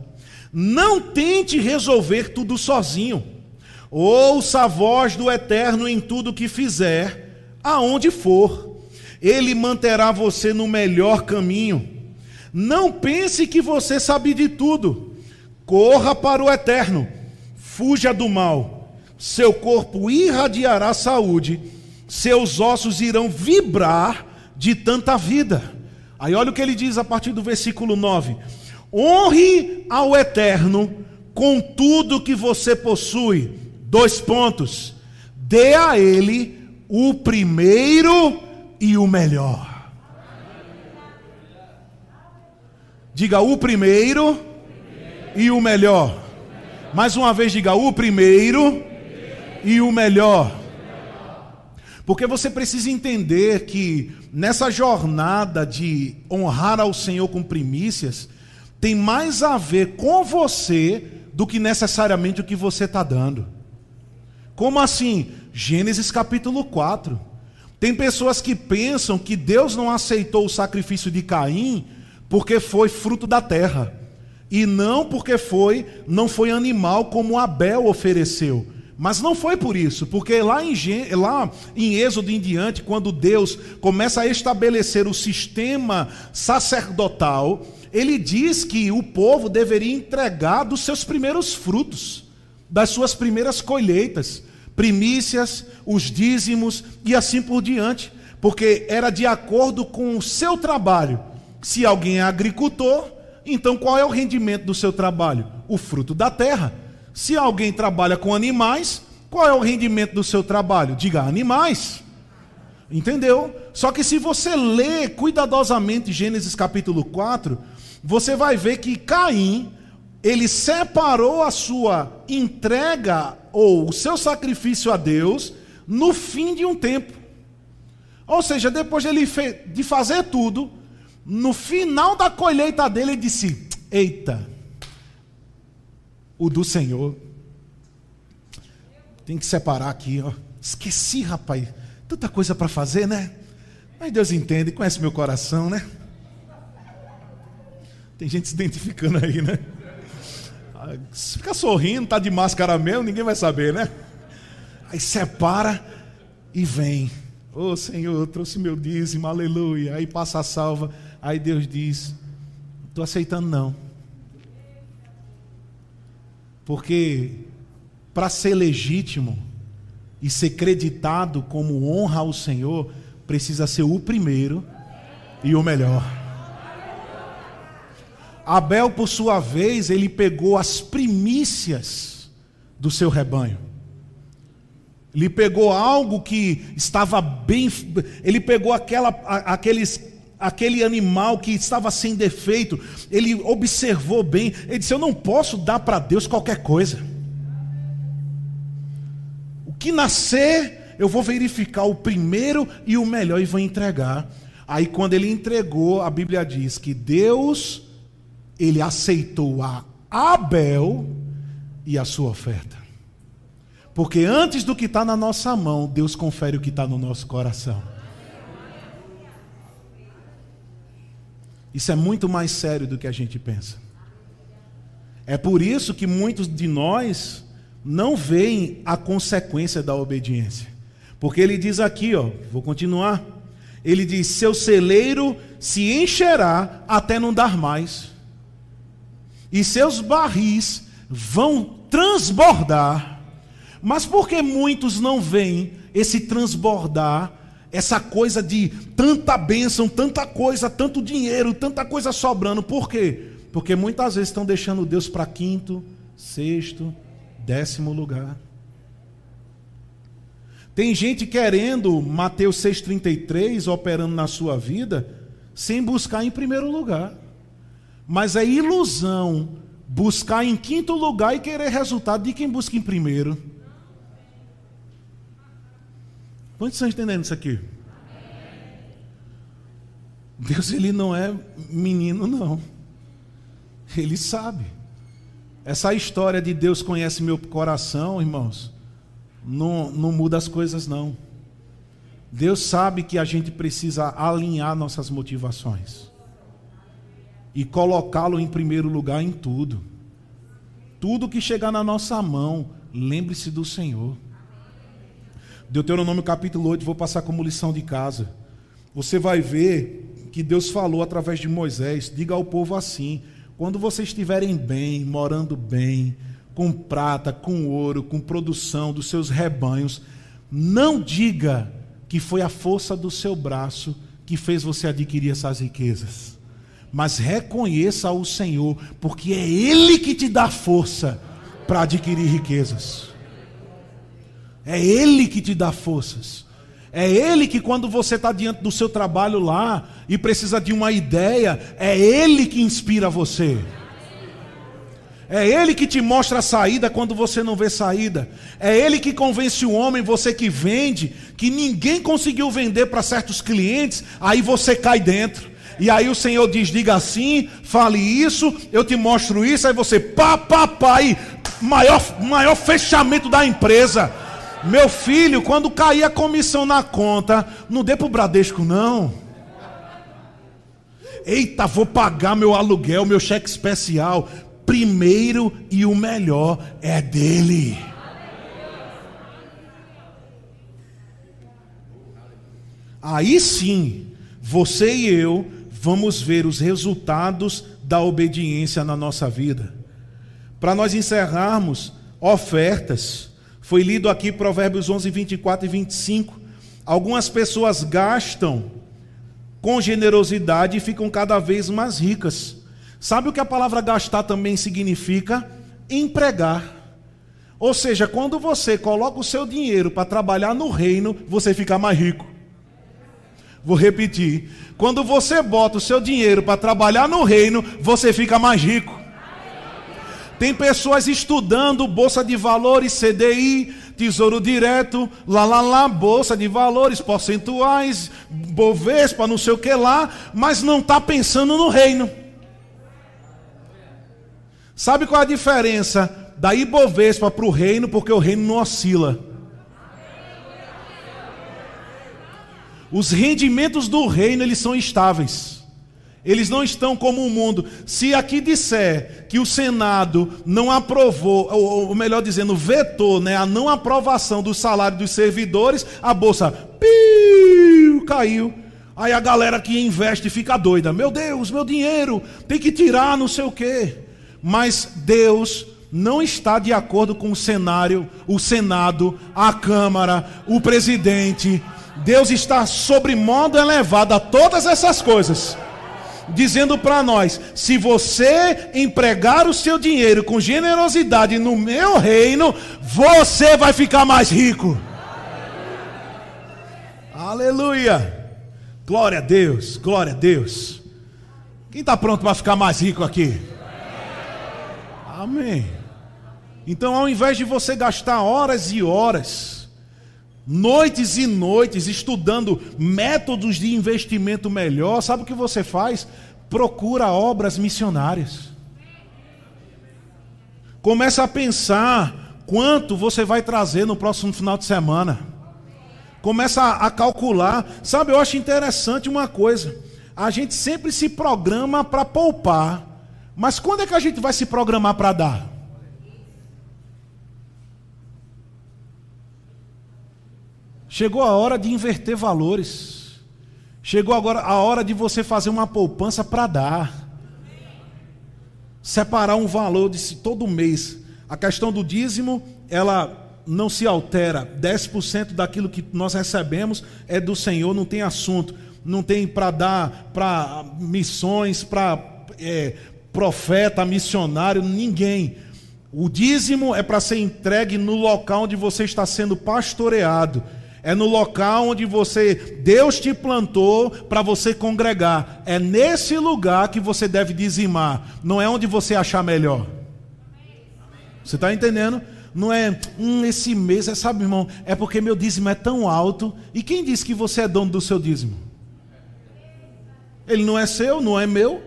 Não tente resolver tudo sozinho. Ouça a voz do eterno em tudo que fizer, aonde for. Ele manterá você no melhor caminho. Não pense que você sabe de tudo Corra para o eterno, fuja do mal. Seu corpo irradiará saúde, seus ossos irão vibrar de tanta vida. Aí olha o que ele diz a partir do versículo 9: Honre ao eterno com tudo que você possui. Dois pontos. Dê a ele o primeiro e o melhor. Diga o primeiro e o melhor. Mais uma vez, diga o primeiro e o melhor. Porque você precisa entender que nessa jornada de honrar ao Senhor com primícias, tem mais a ver com você do que necessariamente o que você está dando. Como assim? Gênesis capítulo 4. Tem pessoas que pensam que Deus não aceitou o sacrifício de Caim porque foi fruto da terra. E não porque foi, não foi animal como Abel ofereceu. Mas não foi por isso, porque lá em, lá em Êxodo em diante, quando Deus começa a estabelecer o sistema sacerdotal, ele diz que o povo deveria entregar dos seus primeiros frutos, das suas primeiras colheitas, primícias, os dízimos e assim por diante porque era de acordo com o seu trabalho. Se alguém é agricultor, então qual é o rendimento do seu trabalho? O fruto da terra. Se alguém trabalha com animais, qual é o rendimento do seu trabalho? Diga animais. Entendeu? Só que se você ler cuidadosamente Gênesis capítulo 4, você vai ver que Caim, ele separou a sua entrega ou o seu sacrifício a Deus no fim de um tempo. Ou seja, depois de fazer tudo, no final da colheita dele, ele disse: Eita, o do Senhor. Tem que separar aqui, ó. Esqueci, rapaz. Tanta coisa para fazer, né? Mas Deus entende, conhece meu coração, né? Tem gente se identificando aí, né? Se ficar sorrindo, tá de máscara mesmo, ninguém vai saber, né? Aí separa e vem. Ô oh, Senhor, trouxe meu dízimo, aleluia. Aí passa a salva. Aí Deus diz: Estou aceitando não. Porque para ser legítimo e ser creditado como honra ao Senhor, precisa ser o primeiro e o melhor. Abel, por sua vez, ele pegou as primícias do seu rebanho. Ele pegou algo que estava bem, ele pegou aquela, aqueles, aquele animal que estava sem defeito, ele observou bem, ele disse: Eu não posso dar para Deus qualquer coisa. O que nascer, eu vou verificar o primeiro e o melhor e vou entregar. Aí, quando ele entregou, a Bíblia diz que Deus ele aceitou a Abel e a sua oferta. Porque antes do que está na nossa mão, Deus confere o que está no nosso coração. Isso é muito mais sério do que a gente pensa. É por isso que muitos de nós não veem a consequência da obediência. Porque ele diz aqui, ó, vou continuar. Ele diz: "Seu celeiro se encherá até não dar mais" e seus barris vão transbordar. Mas por que muitos não veem esse transbordar, essa coisa de tanta bênção, tanta coisa, tanto dinheiro, tanta coisa sobrando? Por quê? Porque muitas vezes estão deixando Deus para quinto, sexto, décimo lugar. Tem gente querendo Mateus 6,33 operando na sua vida, sem buscar em primeiro lugar. Mas é ilusão buscar em quinto lugar e querer resultado de quem busca em primeiro. Quantos estão entendendo isso aqui? Deus ele não é menino não. Ele sabe. Essa história de Deus conhece meu coração, irmãos, não, não muda as coisas não. Deus sabe que a gente precisa alinhar nossas motivações e colocá-lo em primeiro lugar em tudo. Tudo que chegar na nossa mão, lembre-se do Senhor. Deuteronômio capítulo 8, vou passar como lição de casa. Você vai ver que Deus falou através de Moisés: diga ao povo assim: quando vocês estiverem bem, morando bem, com prata, com ouro, com produção dos seus rebanhos, não diga que foi a força do seu braço que fez você adquirir essas riquezas mas reconheça o Senhor, porque é Ele que te dá força para adquirir riquezas. É Ele que te dá forças. É Ele que, quando você está diante do seu trabalho lá e precisa de uma ideia, é Ele que inspira você. É Ele que te mostra a saída quando você não vê saída. É Ele que convence o homem, você que vende, que ninguém conseguiu vender para certos clientes, aí você cai dentro. E aí o Senhor diz: diga assim, fale isso, eu te mostro isso. Aí você, pá, pá, pá, e maior, maior fechamento da empresa. Meu filho, quando cair a comissão na conta, não dê para o Bradesco, não. Eita, vou pagar meu aluguel, meu cheque especial. Primeiro e o melhor é dele. Aí sim, você e eu vamos ver os resultados da obediência na nossa vida. Para nós encerrarmos, ofertas. Foi lido aqui Provérbios 11, 24 e 25. Algumas pessoas gastam com generosidade e ficam cada vez mais ricas. Sabe o que a palavra gastar também significa? Empregar. Ou seja, quando você coloca o seu dinheiro para trabalhar no reino, você fica mais rico. Vou repetir. Quando você bota o seu dinheiro para trabalhar no reino, você fica mais rico. Tem pessoas estudando bolsa de valores, CDI, tesouro direto, lá lá lá, bolsa de valores, percentuais, Bovespa, não sei o que lá, mas não está pensando no reino. Sabe qual é a diferença da Ibovespa para o reino? Porque o reino não oscila. Os rendimentos do reino eles são estáveis. Eles não estão como o mundo. Se aqui disser que o Senado não aprovou, ou, ou melhor dizendo, vetou né, a não aprovação do salário dos servidores, a bolsa piu, caiu. Aí a galera que investe fica doida. Meu Deus, meu dinheiro, tem que tirar, não sei o quê. Mas Deus não está de acordo com o cenário, o Senado, a Câmara, o presidente. Deus está sobre modo elevado a todas essas coisas dizendo para nós: se você empregar o seu dinheiro com generosidade no meu reino, você vai ficar mais rico. Aleluia! Glória a Deus, glória a Deus. Quem está pronto para ficar mais rico aqui? Amém. Então, ao invés de você gastar horas e horas, noites e noites estudando métodos de investimento melhor, sabe o que você faz? Procura obras missionárias. Começa a pensar quanto você vai trazer no próximo final de semana. Começa a, a calcular. Sabe, eu acho interessante uma coisa. A gente sempre se programa para poupar. Mas quando é que a gente vai se programar para dar? Chegou a hora de inverter valores. Chegou agora a hora de você fazer uma poupança para dar. Separar um valor de todo mês. A questão do dízimo, ela não se altera. 10% daquilo que nós recebemos é do Senhor, não tem assunto. Não tem para dar para missões, para é, profeta, missionário, ninguém. O dízimo é para ser entregue no local onde você está sendo pastoreado é no local onde você, Deus te plantou para você congregar. É nesse lugar que você deve dizimar, não é onde você achar melhor. Você está entendendo? Não é, hum, esse mês, é, sabe, irmão, é porque meu dízimo é tão alto. E quem disse que você é dono do seu dízimo? Ele não é seu, não é meu,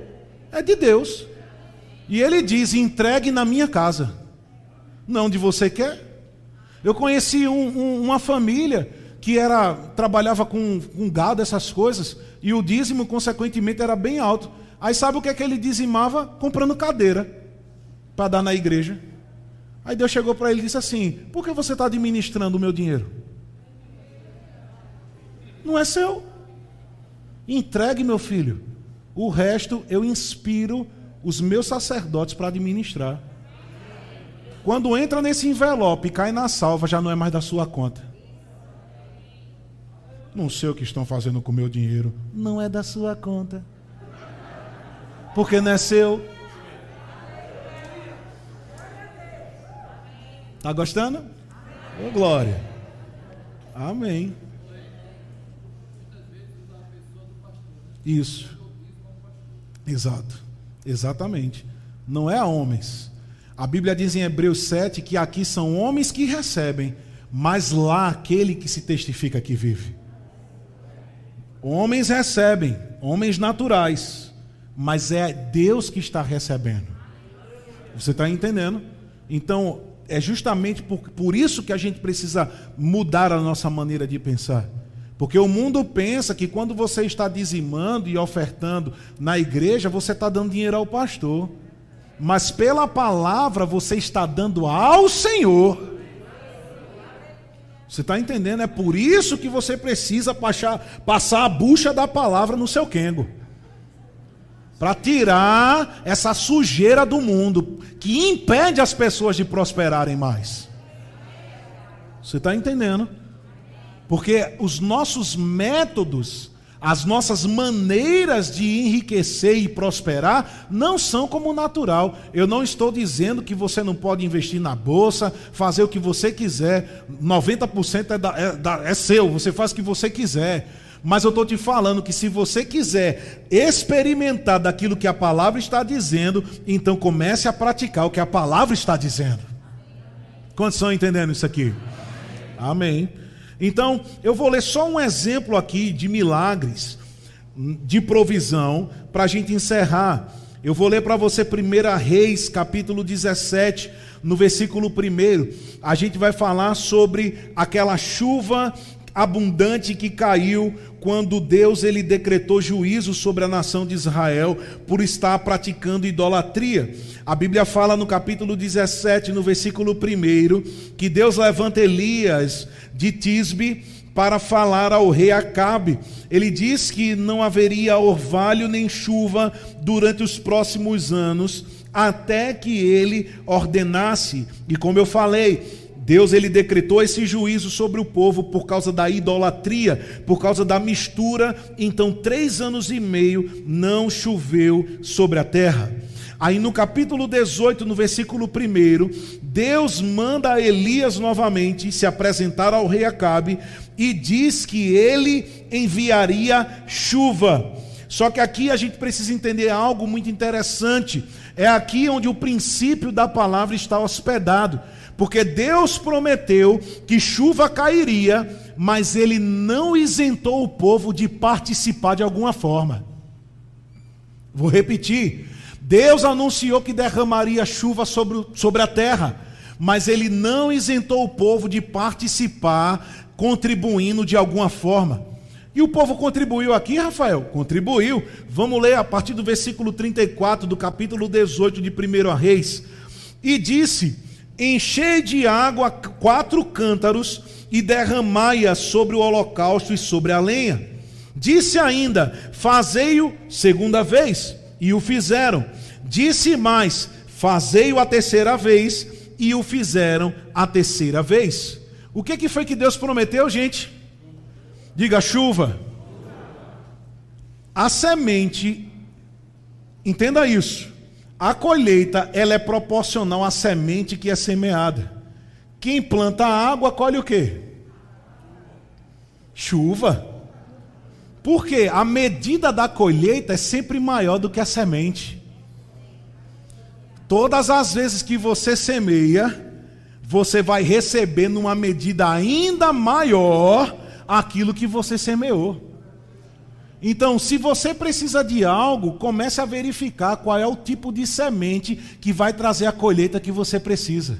é de Deus. E ele diz: entregue na minha casa, não onde você quer. Eu conheci um, um, uma família que era trabalhava com, com gado, essas coisas, e o dízimo, consequentemente, era bem alto. Aí sabe o que é que ele dizimava? Comprando cadeira para dar na igreja. Aí Deus chegou para ele e disse assim: Por que você está administrando o meu dinheiro? Não é seu. Entregue, meu filho. O resto eu inspiro os meus sacerdotes para administrar. Quando entra nesse envelope e cai na salva, já não é mais da sua conta. Não sei o que estão fazendo com o meu dinheiro. Não é da sua conta. Porque não é seu. Está gostando? Ô, glória. Amém. Isso. Exato. Exatamente. Não é a homens. A Bíblia diz em Hebreus 7 que aqui são homens que recebem, mas lá aquele que se testifica que vive. Homens recebem, homens naturais, mas é Deus que está recebendo. Você está entendendo? Então, é justamente por, por isso que a gente precisa mudar a nossa maneira de pensar. Porque o mundo pensa que quando você está dizimando e ofertando na igreja, você está dando dinheiro ao pastor. Mas pela palavra você está dando ao Senhor. Você está entendendo? É por isso que você precisa passar, passar a bucha da palavra no seu quengo. Para tirar essa sujeira do mundo que impede as pessoas de prosperarem mais. Você está entendendo? Porque os nossos métodos, as nossas maneiras de enriquecer e prosperar não são como natural. Eu não estou dizendo que você não pode investir na bolsa, fazer o que você quiser. 90% é, da, é, da, é seu, você faz o que você quiser. Mas eu estou te falando que se você quiser experimentar daquilo que a palavra está dizendo, então comece a praticar o que a palavra está dizendo. Quantos estão entendendo isso aqui? Amém. Então, eu vou ler só um exemplo aqui de milagres, de provisão, para a gente encerrar. Eu vou ler para você 1 Reis, capítulo 17, no versículo 1. A gente vai falar sobre aquela chuva abundante que caiu quando Deus ele decretou juízo sobre a nação de Israel por estar praticando idolatria. A Bíblia fala no capítulo 17, no versículo 1, que Deus levanta Elias de Tisbe para falar ao rei Acabe. Ele diz que não haveria orvalho nem chuva durante os próximos anos, até que ele ordenasse. E como eu falei, Deus ele decretou esse juízo sobre o povo por causa da idolatria, por causa da mistura. Então, três anos e meio não choveu sobre a terra. Aí no capítulo 18, no versículo 1, Deus manda Elias novamente se apresentar ao rei Acabe e diz que ele enviaria chuva. Só que aqui a gente precisa entender algo muito interessante. É aqui onde o princípio da palavra está hospedado. Porque Deus prometeu que chuva cairia, mas ele não isentou o povo de participar de alguma forma. Vou repetir. Deus anunciou que derramaria chuva sobre, sobre a terra, mas ele não isentou o povo de participar, contribuindo de alguma forma. E o povo contribuiu aqui, Rafael? Contribuiu. Vamos ler a partir do versículo 34 do capítulo 18 de 1 Reis. E disse: enchei de água quatro cântaros e derramai-a sobre o holocausto e sobre a lenha. Disse ainda: Fazei-o segunda vez, e o fizeram. Disse mais: Fazei-o a terceira vez, e o fizeram a terceira vez. O que, que foi que Deus prometeu, gente? Diga chuva. A semente, entenda isso. A colheita, ela é proporcional à semente que é semeada. Quem planta água, colhe o quê? Chuva. Porque a medida da colheita é sempre maior do que a semente. Todas as vezes que você semeia, você vai receber numa medida ainda maior aquilo que você semeou. Então, se você precisa de algo, comece a verificar qual é o tipo de semente que vai trazer a colheita que você precisa.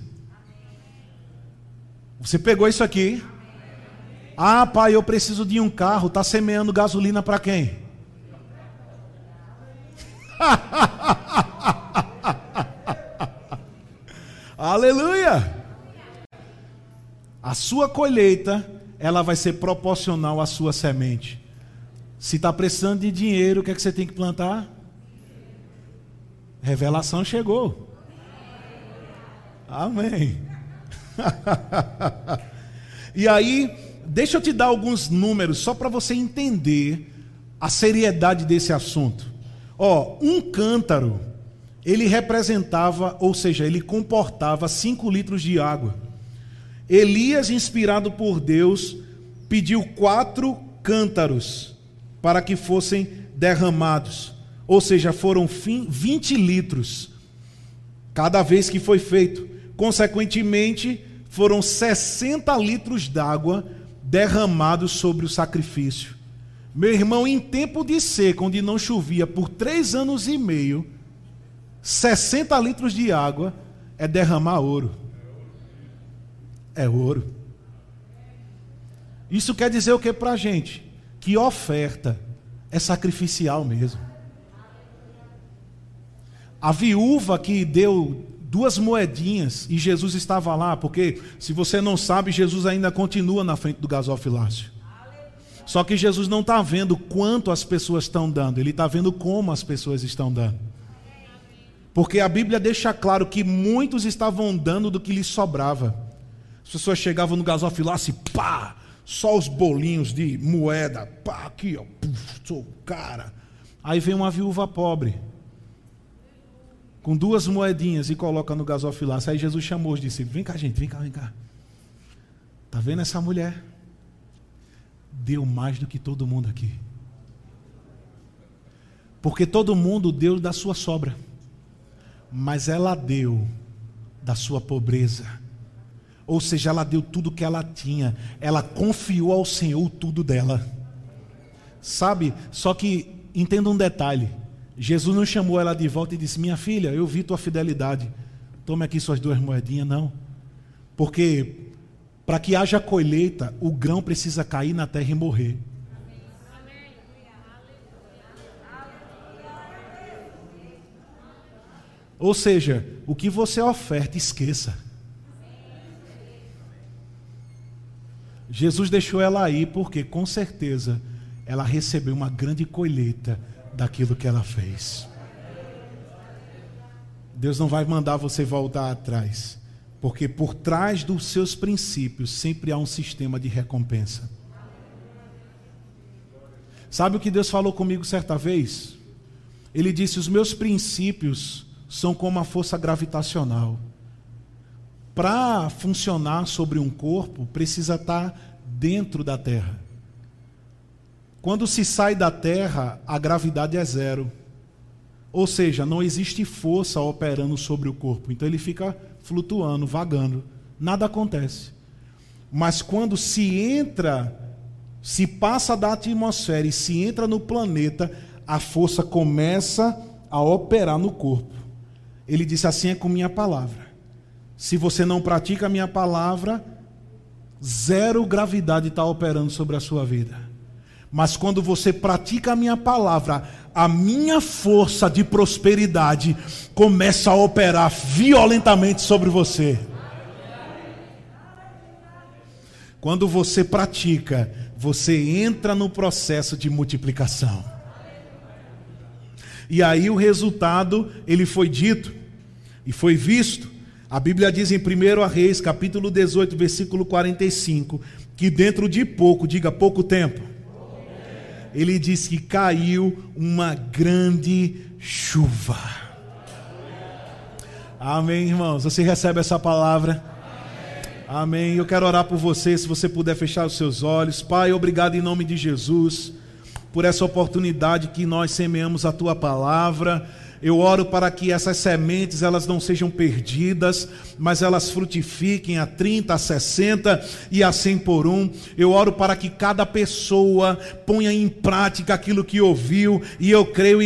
Você pegou isso aqui? Ah, pai, eu preciso de um carro. Está semeando gasolina para quem? (laughs) Aleluia! A sua colheita, ela vai ser proporcional à sua semente. Se está precisando de dinheiro, o que é que você tem que plantar? Revelação chegou. Amém. (laughs) e aí, deixa eu te dar alguns números só para você entender a seriedade desse assunto. Ó, um cântaro, ele representava, ou seja, ele comportava 5 litros de água. Elias, inspirado por Deus, pediu quatro cântaros para que fossem derramados. Ou seja, foram 20 litros cada vez que foi feito. Consequentemente, foram 60 litros d'água derramados sobre o sacrifício. Meu irmão, em tempo de seca, onde não chovia por três anos e meio, 60 litros de água é derramar ouro. É ouro. Isso quer dizer o que para a gente? Que oferta é sacrificial mesmo. A viúva que deu duas moedinhas e Jesus estava lá, porque se você não sabe, Jesus ainda continua na frente do gasofilácio. Só que Jesus não está vendo quanto as pessoas estão dando, ele está vendo como as pessoas estão dando. Porque a Bíblia deixa claro que muitos estavam dando do que lhes sobrava. As pessoas chegavam no gasofilácio e pá, Só os bolinhos de moeda. Pá, aqui, ó. Puf, sou cara. Aí vem uma viúva pobre. Com duas moedinhas e coloca no gasofilaço. Aí Jesus chamou os discípulos: Vem cá, gente, vem cá, vem cá. Tá vendo essa mulher? Deu mais do que todo mundo aqui. Porque todo mundo deu da sua sobra. Mas ela deu da sua pobreza. Ou seja, ela deu tudo que ela tinha. Ela confiou ao Senhor tudo dela. Sabe? Só que entenda um detalhe. Jesus não chamou ela de volta e disse: Minha filha, eu vi tua fidelidade. Tome aqui suas duas moedinhas. Não. Porque para que haja colheita, o grão precisa cair na terra e morrer. Ou seja, o que você oferta, esqueça. Jesus deixou ela aí porque, com certeza, ela recebeu uma grande colheita daquilo que ela fez. Deus não vai mandar você voltar atrás, porque por trás dos seus princípios sempre há um sistema de recompensa. Sabe o que Deus falou comigo certa vez? Ele disse: Os meus princípios são como a força gravitacional. Para funcionar sobre um corpo, precisa estar dentro da Terra. Quando se sai da Terra, a gravidade é zero. Ou seja, não existe força operando sobre o corpo. Então ele fica flutuando, vagando. Nada acontece. Mas quando se entra, se passa da atmosfera e se entra no planeta, a força começa a operar no corpo. Ele disse: Assim é com minha palavra. Se você não pratica a minha palavra, zero gravidade está operando sobre a sua vida. Mas quando você pratica a minha palavra, a minha força de prosperidade começa a operar violentamente sobre você. Quando você pratica, você entra no processo de multiplicação. E aí o resultado, ele foi dito e foi visto. A Bíblia diz em 1 Reis, capítulo 18, versículo 45, que dentro de pouco, diga pouco tempo, ele diz que caiu uma grande chuva. Amém, irmãos. Você recebe essa palavra? Amém. Eu quero orar por você, se você puder fechar os seus olhos. Pai, obrigado em nome de Jesus por essa oportunidade que nós semeamos a tua palavra. Eu oro para que essas sementes elas não sejam perdidas, mas elas frutifiquem a 30, a 60 e a 100 por um. Eu oro para que cada pessoa ponha em prática aquilo que ouviu, e eu creio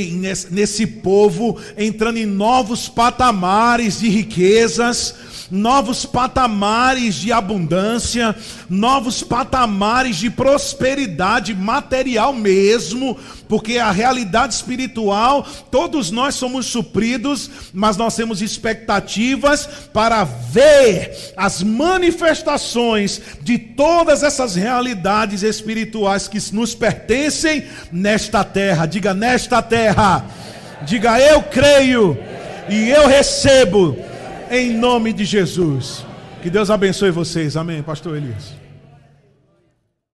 nesse povo entrando em novos patamares de riquezas novos patamares de abundância, novos patamares de prosperidade material mesmo, porque a realidade espiritual, todos nós somos supridos, mas nós temos expectativas para ver as manifestações de todas essas realidades espirituais que nos pertencem nesta terra. Diga nesta terra. Diga eu creio e eu recebo em nome de Jesus. Que Deus abençoe vocês. Amém, Pastor Elias.